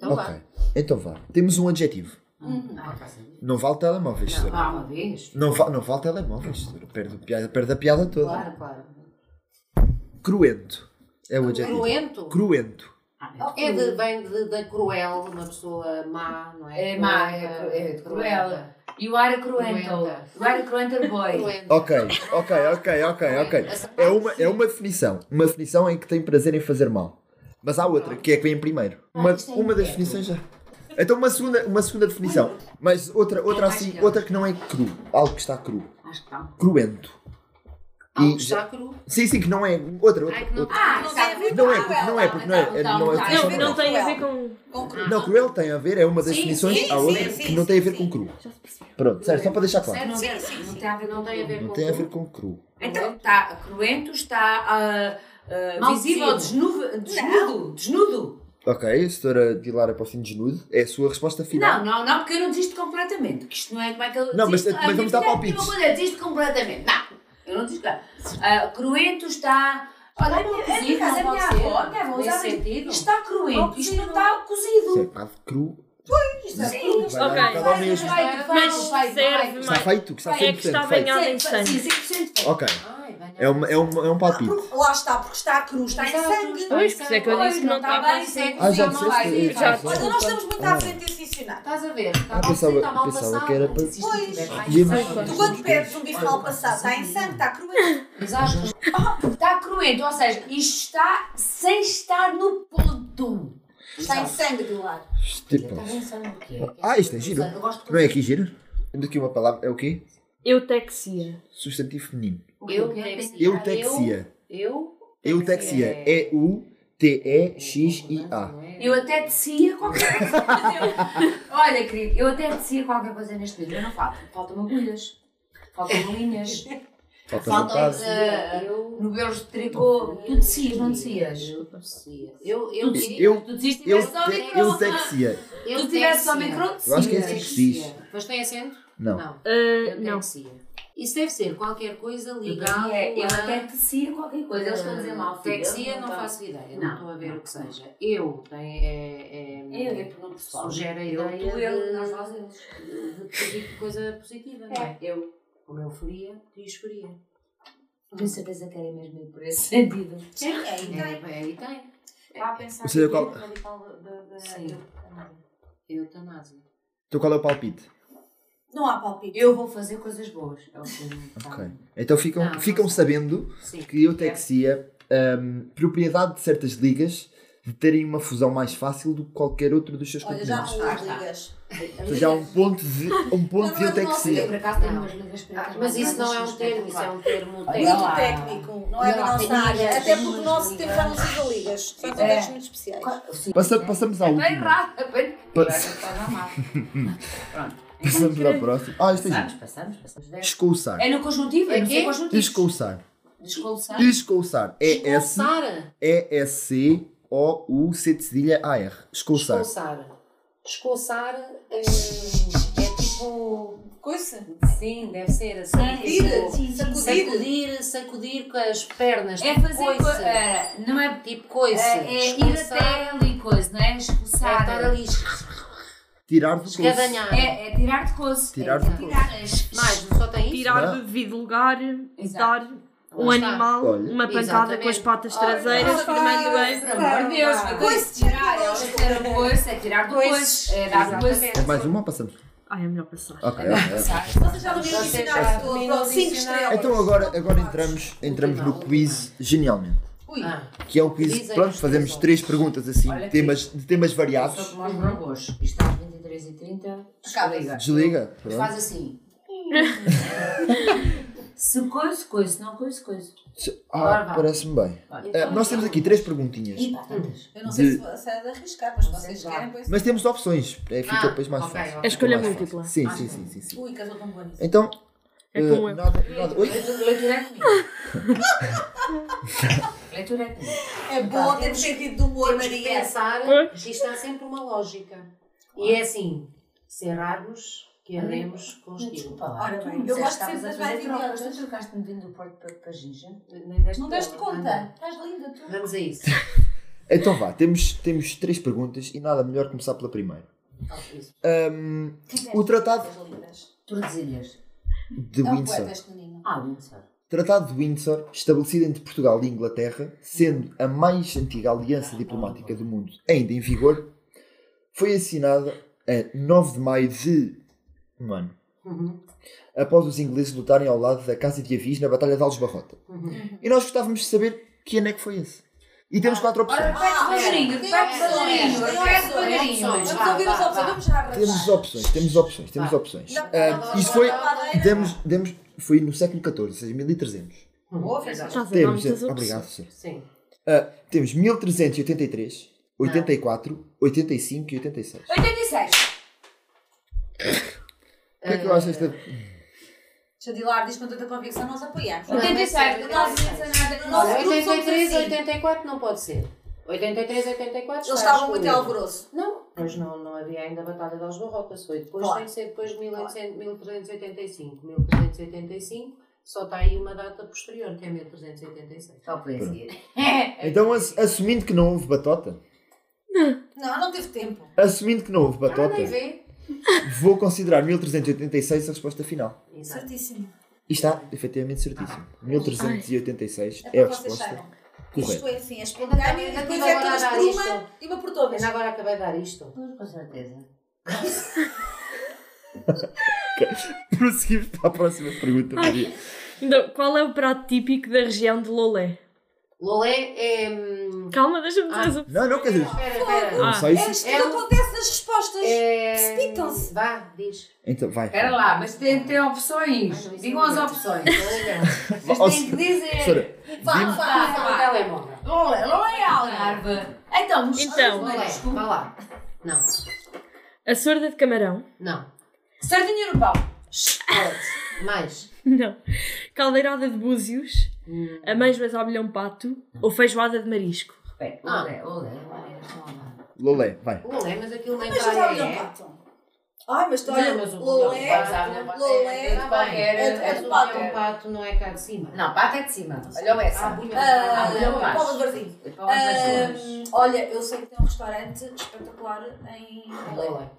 Então ok. vá. Então vá. Temos um adjetivo. Não, passa. Não vale telemóveis, senhora. Ah, uma vez? Não, va não vale telemóveis, senhora. Perde, o piada, perde a piada toda. Claro, claro. Cruento. É o adjetivo. Cruento? Cruento. É de, vem de, da cruel, uma pessoa má, não é? É má, é, é cruel. You are a cruento. Cruenta. You are a cruenter boy. Cruenta. Ok, ok, ok, ok, ok. É uma, é uma definição. Uma definição em que tem prazer em fazer mal. Mas há outra, que é que vem primeiro. Uma, uma das definições já. Então uma segunda, uma segunda definição. Mas outra, outra assim, outra que não é cru. Algo que está cru. Acho que não. Cruento. Algo E que já- está cru. Sim, sim, que não é. Outra, outra. Outra. Ah, Não está tem a ver Não é, com porque não é, porque não é. é- Não, é Não, tem a ver com. Com cru. Não, cruel tem a ver, é uma das definições. há outra que não tem a ver com cru. Pronto, certo, só para deixar claro. Não, Sim, tem- sim, não sim. tem a ver, não tem a ver Não com tem a cru. ver com cru. Então, está cruento, está Mal visível, desnudo, desnudo, desnudo. Ok, a senhora Dilara para o fim de desnudo. É a sua resposta final. Não, não, não, porque eu não desisto completamente. Que isto não é como é que eu Não, mas- desisto. mas A minha vamos dar palpites. Não dizer, desisto completamente. Não, eu não desisto. Ah, cruento está. Olha, minha, a minha, casa, a não minha pode ser. avó, minha avó isto. sentido. Está cruento, isto não está Isso é cozido. cru. Isto é Sim, cru. isto Vai dar Ok. ao mesmo. Mas serve Está mais. feito, que está É que 100% está feito. banhado em Sim, sangue. 100%. Ok, Ai, venha. É, uma, é, um, é um palpite. Porque- Lá está, porque está cru, está em Exato, sangue. está Pois, por isso é que eu disse que não está está bem, sem Ah, já cozinhar, não vai. Olha, nós estamos muito à frente desse dicionário. Estás a ver? Está Ah, mal pensava- está mal pensava passado. que era para- Se Pois. Tu quando perdes um bife mal passado, está em sangue, está cruento. Exato. Está cruento, ou seja, isto está sem estar no ponto. Está em sangue do lar. Tipo, Está? Ah, isto é giro. Eu gosto de não é aqui giro? Temos aqui uma palavra. É o quê? Eutexia. Substantivo feminino. Eutexia. Eutexia. Eu? Eutexia. E-U-T-E-X-I-A. Eu até tecia qualquer coisa. Olha, querido, eu até tecia qualquer coisa neste vídeo, mas não falta. Faltam agulhas, faltam linhas, Falta faltam uh, Eu. novelos de tricô. Tu tecias, não tecias? Eu tecia. Eu, eu, Eu- Tu Eu, tivesse só te, micro. eutexia. Tu tivesse só micro, Eu acho que é assim que se diz. Mas tem acento? Não. Não. Ah, não. Isso deve ser qualquer coisa Eu ligada é, eu até tecia qualquer coisa. Eles estão a dizer mal. Texia eles não estão- faço ideia, não Não. estou a ver o que seja. Eu tem, é, Eu, é, é por não pessoal. sugere a Eu, ideia tu, ele, de, nós, de coisa positiva, não é? Eu. Como eu faria, disfaria. Tenho certeza que querem mesmo ir por esse sentido. Sim, é, é. É, aí tem. Vá a pensar que qual- é radical da- da- Sim. da- Eutanásia. Então qual é o palpite? Não há palpite. Eu vou fazer coisas boas. É o que eu Ok. Então ficam, Não, não ficam sei. sabendo Sim. que eutexia, hum, propriedade de certas ligas de terem uma fusão mais fácil do que qualquer outro dos seus Olha, já não está. ligas. Então já há um ponto de, um ponto de Não, não é nosso Eu, eutexia. por acaso, tenho Não. umas ligas pretas. Ah, mas isso não é um termo, isso é um termo Muito técnico. não é da nossa área. Até porque o nosso ligas. tempo já não se ligas. São É. contextos muito especiais. Passa- passamos à última. rápido, bem. Amar. Pronto. Passamos à próxima. Ah, isto é Passamos, giro. passamos, passamos. Escouçar. É no conjuntivo? É É no quê? seu conjuntivo. Escouçar. Descolçar? Escolçar. É S. E S C O U C de cedilha A R. Escolçar. Escolçar. Escolçar é, é tipo. Coisa. Sim, deve ser assim. Sacudir, tipo, sim, sacudir. sacudir, sacudir com as pernas. É tipo fazer coisa. é, não é. Tipo coice. É, é ir até ali, coisa, não é? É Escoçar. estar ali. Tirar do coço. É, é tirar de coço. Tirar é de tirar as. Mais, não só tem isso? Tirar do devido lugar, dar um Lá animal, Olha. uma pancada Exatamente. com as patas traseiras, Olha, firmando bem. Pelo amor de Deus, Coice. coice, tirar. É o coice, é tirar do Coice. coice. É dar do coice. É mais uma ou passamos? Ai, é melhor passar. Ok, ok. ok. Vocês já dominam o Vocês dicionário já todo. dominam o Pronto, 5 dicionário. estrelas. Então agora, agora entramos, entramos no quiz genialmente. Ui. Ah, Que é o quiz, Dizem pronto, fazemos pessoas. três perguntas assim, temas, de temas Só variados. como aos robôs. Isto está às 23h30. Acaba. Desliga. Desliga. Faz assim. Se coisa, coisa. Se não coisa, coisa. Ah, parece-me bem. Eh, nós temos aqui três perguntinhas. Eu não sei De- se é de arriscar, mas vocês querem, pois. mas temos opções. É, fica Ah, depois mais ok, fácil. É escolha múltipla. Sim, Ah, sim, sim. sim, sim. Ui, casou tão bonito. Então, É eh, como eu. nada, nada. Oi? Leitura é comigo. Leitura é comigo. É bom ter sentido de humor, Temos que Maria. pensar que isto há sempre uma lógica. E é assim, se errarmos, que erremos com estilo. Lá. Ora tu bem, eu gosto sempre a das fazer mais idiotas. Tu trocaste-me vindo do Porto para, para Ginja. Não deste conta. conta? Estás linda tu. Vamos a isso. Então vá, temos, temos três perguntas e nada melhor começar pela primeira. Ahm, o Tratado Tordesilhas. de É um Windsor. Ah, Windsor. Tratado de Windsor, estabelecido entre Portugal e Inglaterra, sendo a mais antiga aliança diplomática do mundo ainda em vigor, foi assinada a 9 de maio de um ano, Uhum. após os ingleses lutarem ao lado da Casa de Avis na Batalha de Aljubarrota. Uhum. E nós gostávamos de saber que ano é que foi esse. E temos quatro opções. Ora, devagarinho, devagarinho, devagarinho. Vamos ouvir as vamos já Temos opções, temos opções, temos opções. Ah, isso não, foi. Demos, demos, foi no século XIV, ou seja, 1300. Boa, fez Estás a dar Temos, muitas obrigado, senhor. Sim. Ah, temos 1383, 84, 85 e 86. 86. O que é que eu acho esta. Chadilar diz com tanta convicção, nós apoiamos. 87. Não Nós- disse nada. Nós- Olha, grupos somos 83, assim. 84 não pode ser. 83, 84 Eles estavam muito alvoroço. Não, mas não, não havia ainda a Batalha de Aljubarrotas. Foi depois, Claro. tem que ser depois de 1800 1385. 1385 só está aí uma data posterior, que é 1386. Só seguir. Então, ass- assumindo que não houve batota, Não, não teve tempo. assumindo que não houve Ah, batota, nem vê. vou considerar 1386 a resposta final. Exato. Certíssimo. E está efetivamente certíssimo. 1386 É é a resposta saibam. Isto foi assim, é espontâneo e depois é agora a todas dar por uma isto. e uma por todas. Ainda agora acabei de dar isto. Com certeza. Prosseguimos para a próxima pergunta, Maria. Então, qual é o prato típico da região de Lolé? Lolé é. Calma, deixa-me dizer Ah. opções. Não, não, quer dizer, Espera, espera. não sei É se. isto É que um- acontece nas respostas. É. Precipitam-se. Vá, diz. Então, vai. Espera lá, mas tem, tem opções. Digam as opções. Vocês têm que dizer. Professora, Vá, vá, vá. no telemóvel. Lola, Lola é Algarve. Então, Então. Lolé, vá lá. Não, A sorda de camarão? não. Sardinha no pau. Mais. Não. Caldeirada de búzios? Amêijoas ao bilhão pato? Ou feijoada de marisco? Repete. Ah. Olé, olé, olé. Lolé, vai. Lolé, mas aquilo nem Mas já praia é. pato. Ai, mas tu olha, Não, mas o Lolé, Lolé, Lolé, é de qualquer. é de- é de o pato. bilhão pato não é cá de cima. Não, pata é de cima. Olha essa. Ah, bilhão Ah, pato. bilhão pato. Paulo de Varzim. Das duas. Ahm, Olha, eu sei que tem um restaurante espetacular em Lolé.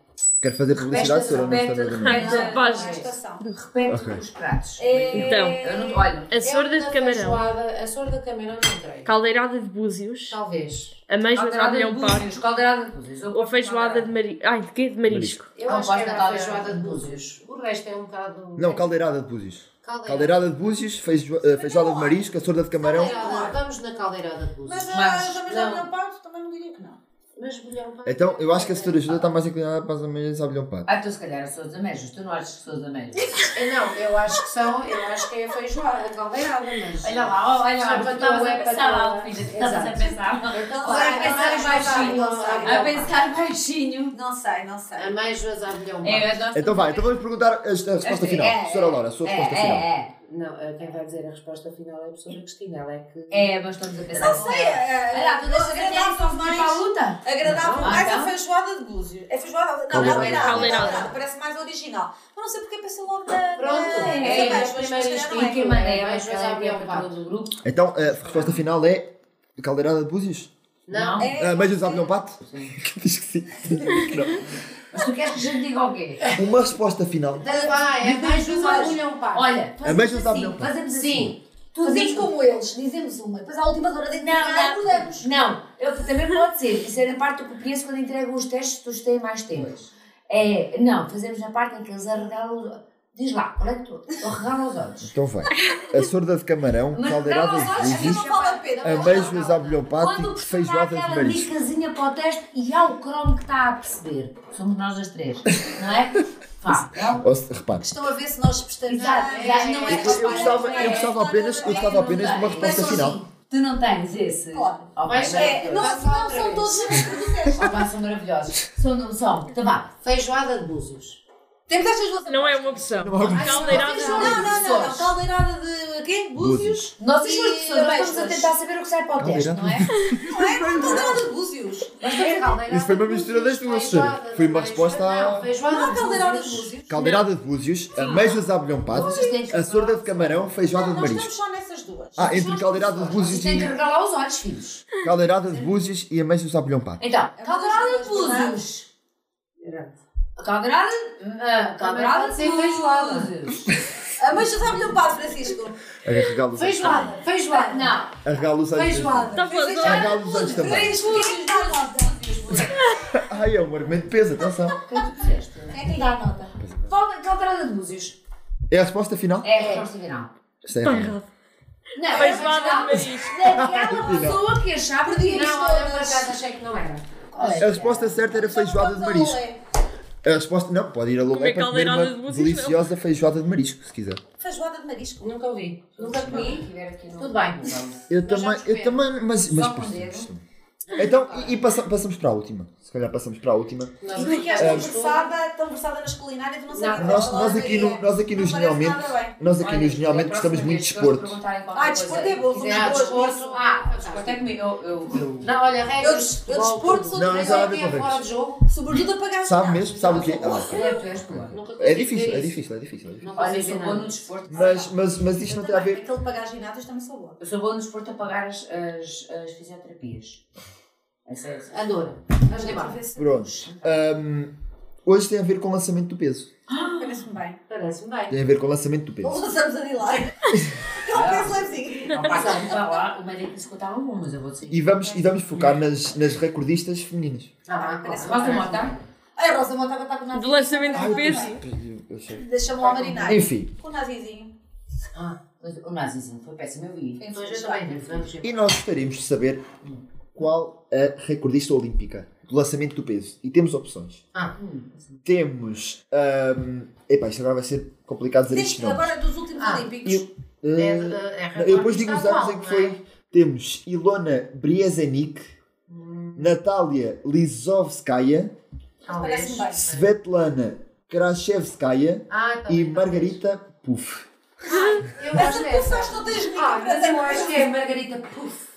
Quero fazer publicidade, não está repete, mal. repete. na Página. estação. Repete Ok. os pratos. É- Então. Eu não. Olha. A sorda É de camarão? feijoada- A sorda de camarão não entrei. Caldeirada de búzios? Talvez. Amêijoas ao Caldeirada de pato? búzios. Caldeirada de búzios. Ou feijoada de marisco? Ai, de quê? De marisco. Eu Não acho que gosto era da a caldeirada feijoada de búzios. O resto é um bocado. Não, caldeirada de búzios. Caldeirada. Caldeirada de búzios, feijo- eh, feijoada de marisco, a sorda de camarão. Caldeirada. Vamos na caldeirada de búzios. Mas Mas, a também já não. olham pato, também não diria que não. Mas bilhão pato. Então, eu acho que a senhora Júlia está mais inclinada para as amanhãs ao bilhão pato. Ah, tu se calhar sou dos amejos. Tu não achas que sou dos amejos? Eh, Não, eu acho que são. Eu acho que é a feijoada, a caldeirada, mas. Olha lá, olha lá. Tu estavas é a pensar algo, filha. Tu estavas a pensar. Então, sei, sei, não pensar baixinho. não sei. A pensar baixinho. Não sei, não sei. Amêijoas a bilhão É, pato. Então vai, então vamos perguntar a, a resposta final. é, Senhora Laura, a sua é, resposta é, final. é. Não, eh, quem vai dizer a resposta final é a professora Cristina. Ela é que. É, mas estamos a pensar. Não sei, é, Olha lá, tu deixas a quem é que agradável só para a mais. luta? Agradável mais então? a feijoada de búzios. É feijoada? Não. Caldeirada. caldeirada. Parece mais original. Mas não sei porque pensei logo na. Pronto, é, é, mas não instinto Quem é manda é é mais do grupo. Então, a resposta final é caldeirada de búzios? Não, É, Ah, Meios abilhão pato? Diz que sim. Que não. Mas tu queres que a gente diga o quê? Uma resposta final. Então vai, é mais uma agulha um par. Olha, fazemos assim, fazemos assim. Sim. Tu Fazemos dizes como eles, dizemos uma, depois à última hora de Não, entregar, não, mudamos. não, eu, também pode ser. Isso é na parte do que eu conheço quando entrego os testes, tu têm mais tempo. É, não, fazemos na parte em que eles arregalam Diz lá, qual é que tu? Arregalam os olhos. Então vai. A sorda de camarão, caldeirada de mas olha, Aqui búzios, não vale a pena. mas- ameijoas à abelhão Quando pato o professor dá feijoada de aquela marisco. dicasinha para o teste e há o cromo que está a perceber. Somos nós as três, não é? Vá, então, se- Repare, Estão a ver se nós pestejamos. Exato, exato, não é? eu, eu gostava, eu gostava apenas, eu gostava apenas de uma resposta final. tu não tens esse? Claro. Ok, Mas é, É, não, não são todos os do teste. opa, são maravilhosos. São, não são. Então vá. Feijoada de búzios. Temos estas duas Não é uma opção. Não é uma opção. Caldeirada. Não, não, não, não. Caldeirada de quê? Búzios. Nós, E estamos a tentar saber o que sai para o teste, não é? Não é? Caldeirada de búzios. Isso foi uma mistura das duas. Foi uma resposta à- Não, caldeirada de búzios. Caldeirada de búzios, ameijoas à abelhão pato, a sorda de camarão, feijoada de Nós estamos marisco. só nessas duas. Ah, entre caldeirada de búzios Vocês têm que e regalar os olhos, filhos. caldeirada de búzios e ameijoas à abelhão pato. Então, É caldeirada de búzios. Caldeirada, ah, caldeirada de ser feijoada. búzios. Ameixas à milhão pato, Francisco. Arregalo os. Feijoada, feijoada. Não, Arregalo os olhos. Feijoada. Está a fazer. Arregalo os olhos também. Três búzios dá nota. Ai, é um argumento de peso, atenção. o que é que tu disseste? Quem é que lhe dá a nota? Calde- Caldeirada de búzios. É a resposta final? É a resposta final. Está Está errado. Não, Feijoada de é marisco. daquela pessoa que achava isto Não, eu por acaso achei que não era. A resposta certa era feijoada de marisco. A resposta, não, pode ir a Lolé para comer de uma não. deliciosa feijoada de marisco, se quiser. Feijoada de marisco. Nunca ouvi. Nunca comi. Tudo bem. Eu também, eu também, mas... mas dedo. então, e, e passa- passamos para a última. Se calhar passamos para a última. E tu que és tão versada, tão versada nas culinárias, não Não, sabes. Nós, nós aqui no, nós aqui no Não Genialmente, nós aqui no Genialmente gostamos muito de desporto. Ah, desporto é bom, somos ah, boas desporto, ah, desporto é comigo. Eu, eu. Não, olha, Eu, regras. de eu desporto tudo. sou Não, de não Sei é fora de jogo. Sobretudo a pagar Sabe mesmo? Sabe o quê? Ah. É, É difícil, é difícil, é difícil. é difícil. Não Olha, eu sou nada. no desporto. Mas, mas, mas isto não tem a ver. Aquele de pagar ginásios também sou boa. Eu sou boa no desporto a pagar as, as, as fisioterapias. É. Adoro. Vamos. Pronto. Ahm, hoje tem a ver com o lançamento do peso. Parece-me bem. Parece-me bem. Tem a ver com o lançamento do peso. Lançamos a Dilar. É um peso levezinho. Não passa a lá, o médico disse que eu estava bom, mas eu vou dizer. E vamos, e vamos focar nas, nas recordistas femininas. Ah, Parece Rosa Mota? A Rosa Monta está com o nazi. De lançamento de peso. Deixa-me lá marinar. Enfim, Com o nazizinho. Ah, o nazizinho foi péssimo, eu vi. Quem Hoje também e nós gostaríamos de saber qual a recordista olímpica do lançamento do peso. E temos opções. Ah, Temos. ahm, epá, isto agora vai ser complicado dizer nomes. agora dos últimos Ah, Olímpicos. Eu, é, ah, é, eu depois digo os anos em que é? foi. Temos Ilona Briezenik, Natália Lizovskaya, bem. Svetlana Krashevskaya Ah, e. Margarita Puff. Eu Essa gosto dessa. pessoa não tens Ah, mas eu acho que é Margarita Puff.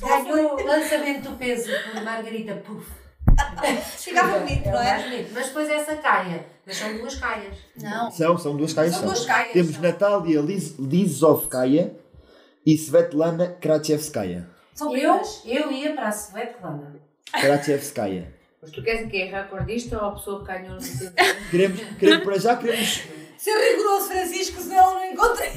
Ganhou o lançamento do peso por Margarita Puff. Ficava bonito, É o não é? bonito. Mas depois essa caia. Mas são duas caias. Não. São, são duas caias. São são. duas caias, Temos são. Natália Liz, Lizovskaya e Svetlana Krachevskaya. São Eu, primas. eu ia para a Svetlana. Krachevskaya. Mas tu queres o quê? Recordista ou a pessoa que ganhou no sentido? Queremos, queremos, para já queremos. Ser rigoroso, Francisco, senão eu não encontrei.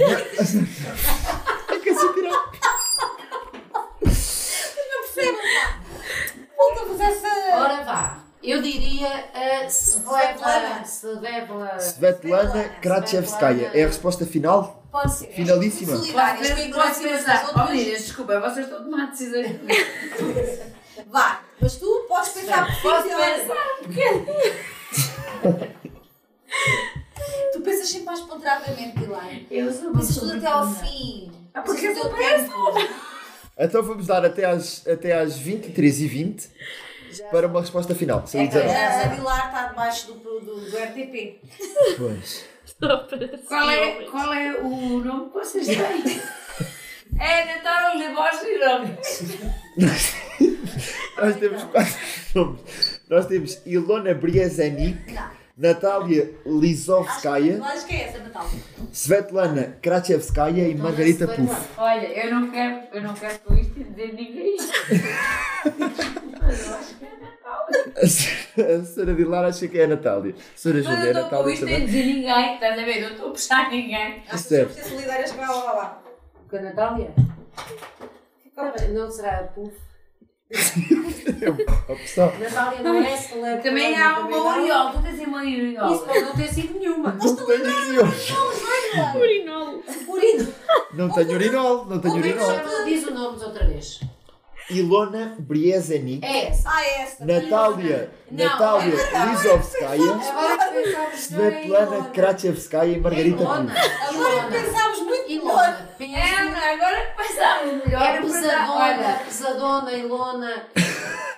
Voltamos essa. Ora vá. Eu diria a Svetlana. Svetlana. Svetlana Krachevskaya. É a resposta final? Pode ser. Finalíssima. Solidárias, com a ignorância umas das Oh, outras. meninas, desculpa, vocês estão a tomar decisões. Vá, mas tu podes pensar por Posso ti. Tu pensas sempre mais ponderadamente, Pilar. Eu sou Pensas tudo até ao fim. Ah, porque eu teu tempo. Então vamos dar até às, até às 23h20 para uma resposta final. Se eu É que a Vilar está debaixo do, do, do RTP. Pois. Qual é, qual é o nome que vocês têm? é Natal de Bosch e. Nós temos quatro nomes. Nós temos Ilona Briezanik, Natália Lizovskaya, Acho que é essa, Natal. Svetlana Krachevskaya e Margarita Puff. Olha, eu não quero, eu não quero com isto dizer ninguém. A senhora- a Vilar acha que é a Natália. A senhora Júlia é a estou com Natália isto sem também. dizer ninguém, estás a ver? Não estou a puxar ninguém. Acho que Certo. vamos ser solidárias com ela lá. lá. Com a Natália? Tá Não será a Puff. Opção. Natália não é celebre. Também há uma não. Oriol, tu tens uma Oriol. Isso pode não ter sido nenhuma. Não tenho. Urinol. Purino. Não tenho urinol. Não tenho é que urinol. Diz o nome outra vez. Ilona Briezanik, É essa. Ah, é essa. Natália, Não, Natália Lizovskaya, Svetlana Krachevskaya e Margarita Ilona. Agora pensámos muito melhor. Ilona. É, agora que pensava melhor. É pesadona, Olha, pesadona, Ilona.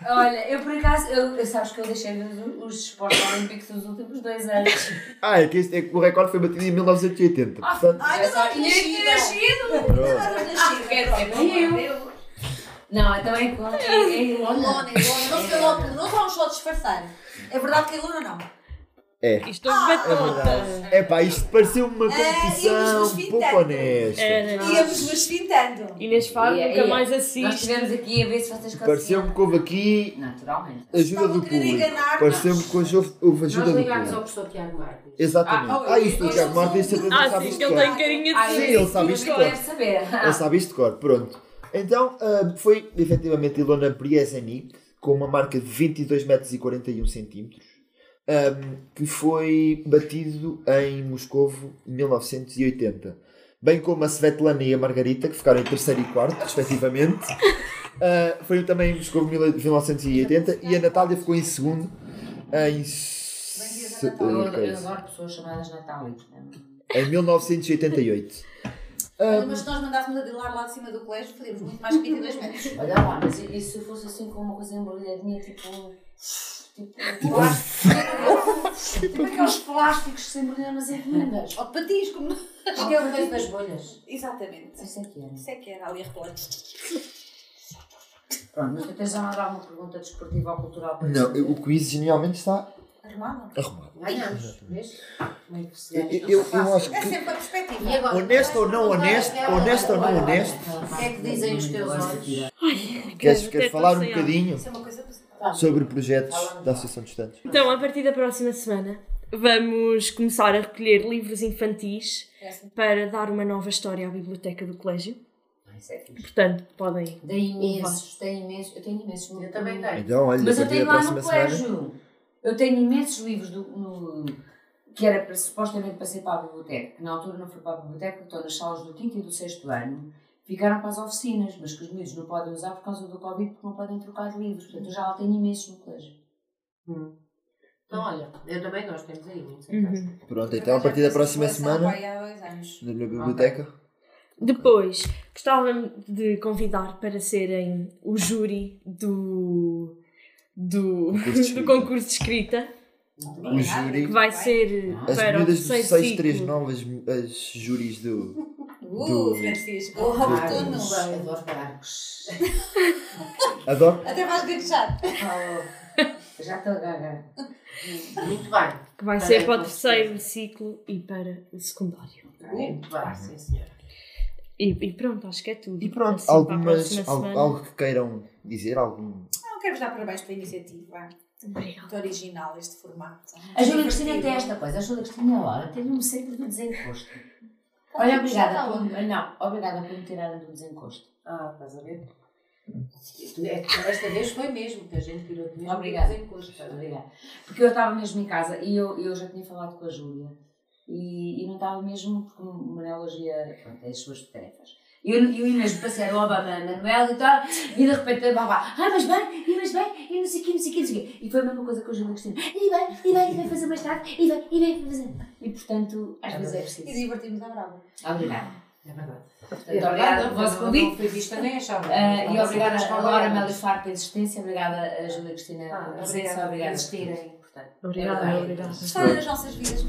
olha, eu por acaso, eu, eu sabes que eu deixei os, os esportes olímpicos dos últimos dois anos. Ah, é que, este, é que o recorde foi batido em 1980. Portanto, Ai, Eu só não tinha nascido. pronto. nascido. Quer dizer, não eu. Não, então é igual. É, é Ilona. Ilona, Ilona. Não se calou tudo. Não vamos só disfarçar. É verdade que a Ilona não. É. Isto houve batota. É pá, isto pareceu uma É, competição um pouco honesta. Era. Íamos nos fintando. Inês Faro Ia, nunca mais Nós assiste. estivemos aqui a ver se vocês Pareceu-me que houve aqui Naturalmente. ajuda do público. Pareceu-me que hoje houve, houve Nós ajuda do ligámos ao público. professor Tiago Martins. Exatamente. Ah, Ah, isto eu- o Tiago Martins sempre Ah, sabe sim, isto que de ele cor. tem carinha de Ah, Sim, ser. ele sabe isto de cor. Ele sabe isto de cor, pronto. Então, ah, foi efetivamente Ilona Priesani, com uma marca de 22 metros e 41 centímetros, ahm, que foi batido em Moscovo em 1980. Bem como a Svetlana e a Margarita, que ficaram em terceiro e quarto, respectivamente. Ah, foi também em Moscovo em 1980 e a Natália ficou em segundo em, se- Eu, adoro pessoas chamadas Natália. em 1988. Mas se nós mandássemos a Dilar lá de cima do colégio, fazíamos muito mais que 22 metros. Olha lá, mas e, e se fosse assim com uma coisa embrulhadinha, tipo. Tipo, plástico, tipo aqueles plásticos que se embrulham nas encomendas. Ou de patins, como. Aquele coisa das bolhas. Exatamente. Isso é que era. Isso é que era ali a rebolar. Pronto, mas tu tens já mandado uma pergunta desportiva ou cultural para Não, o quiz genialmente está Arrumada. arrumado. Ganhamos, vês? Como é que se Eu, eu, eu acho É que. sempre a perspectiva. E agora, Honesto ou não perguntar honesto, aquela- honesto ou não honesto. O que é que dizem os teus olhos? Queres, Até queres falar um bocadinho é. Tá. sobre projetos da Associação de Estudantes? Então, a partir da próxima semana, vamos começar a recolher livros infantis Parece-me. para dar uma nova história à biblioteca do colégio. É fixe. Portanto, podem. Tem imensos, tem imensos. Eu tenho imensos. Eu também tenho. Então, olha, Mas a eu tenho lá no próxima semana. colégio. Eu tenho imensos livros do, no, que era para, supostamente para ser para a biblioteca, que na altura não foi para a biblioteca, estão nas salas do quinto e do sexto ano, ficaram para as oficinas, mas que os miúdos não podem usar por causa do Covid, porque não podem trocar de livros. Portanto, eu já lá tenho imensos no colégio. Então, olha, eu também nós temos aí muitos. Uhum. Pronto, então a partir da próxima semana, Vai há dois anos. na biblioteca. Depois, gostava de convidar para serem o júri do, do, Concurso de escrita. do concurso de escrita, O júri. que vai ser As para miúdas do terceiro 639, as, as júris do. Uh, Do- Francisco. Oportuno. Adoro barcos. Adoro. Até vais gaguejar. Oh, já estou gaga. Muito bem. que vai Para ser para o terceiro ciclo e para o secundário. Muito bem, sim senhora. E, e pronto, acho que é tudo. E pronto, Assim, a algumas, próxima al- semana. algo que queiram dizer? Algum. Não, quero-vos dar parabéns pela iniciativa. Obrigada. Muito original este formato. A Júlia Cristina tem esta coisa, a Júlia Cristina Laura teve-me sempre do desencosto. Olha, obrigada por, não, obrigada por me tirarem do desencosto. Ah, estás a ver? É Esta vez foi mesmo, que a gente tirou de mesmo. Obrigada. Obrigada. Porque eu estava mesmo em casa e eu, eu já tinha falado com a Júlia e, e não estava mesmo, porque o Manuel hoje ia, pronto, é as suas tarefas. E eu e o Inês passear o Obama a Manuel e tal, e de repente babá, ah, mas bem, e mas bem, e não sei o quê, não sei o quê, não sei o quê. E foi a mesma coisa com o João Cristina, e bem, e bem, e vem fazer mais tarde, e bem, e bem, fazer. E portanto, às é vezes é preciso. E divertimos à brava. Obrigada. É verdade. Portanto, é obrigada pelo vosso convite. Foi visto também, achava. Uh, ah, e obrigada agora Laura Amélia Faro pela existência, obrigada a Júlia Cristina ah, pela presença, obrigada por existirem. Portanto, obrigada, é obrigada. Estarem nas nossas vidas.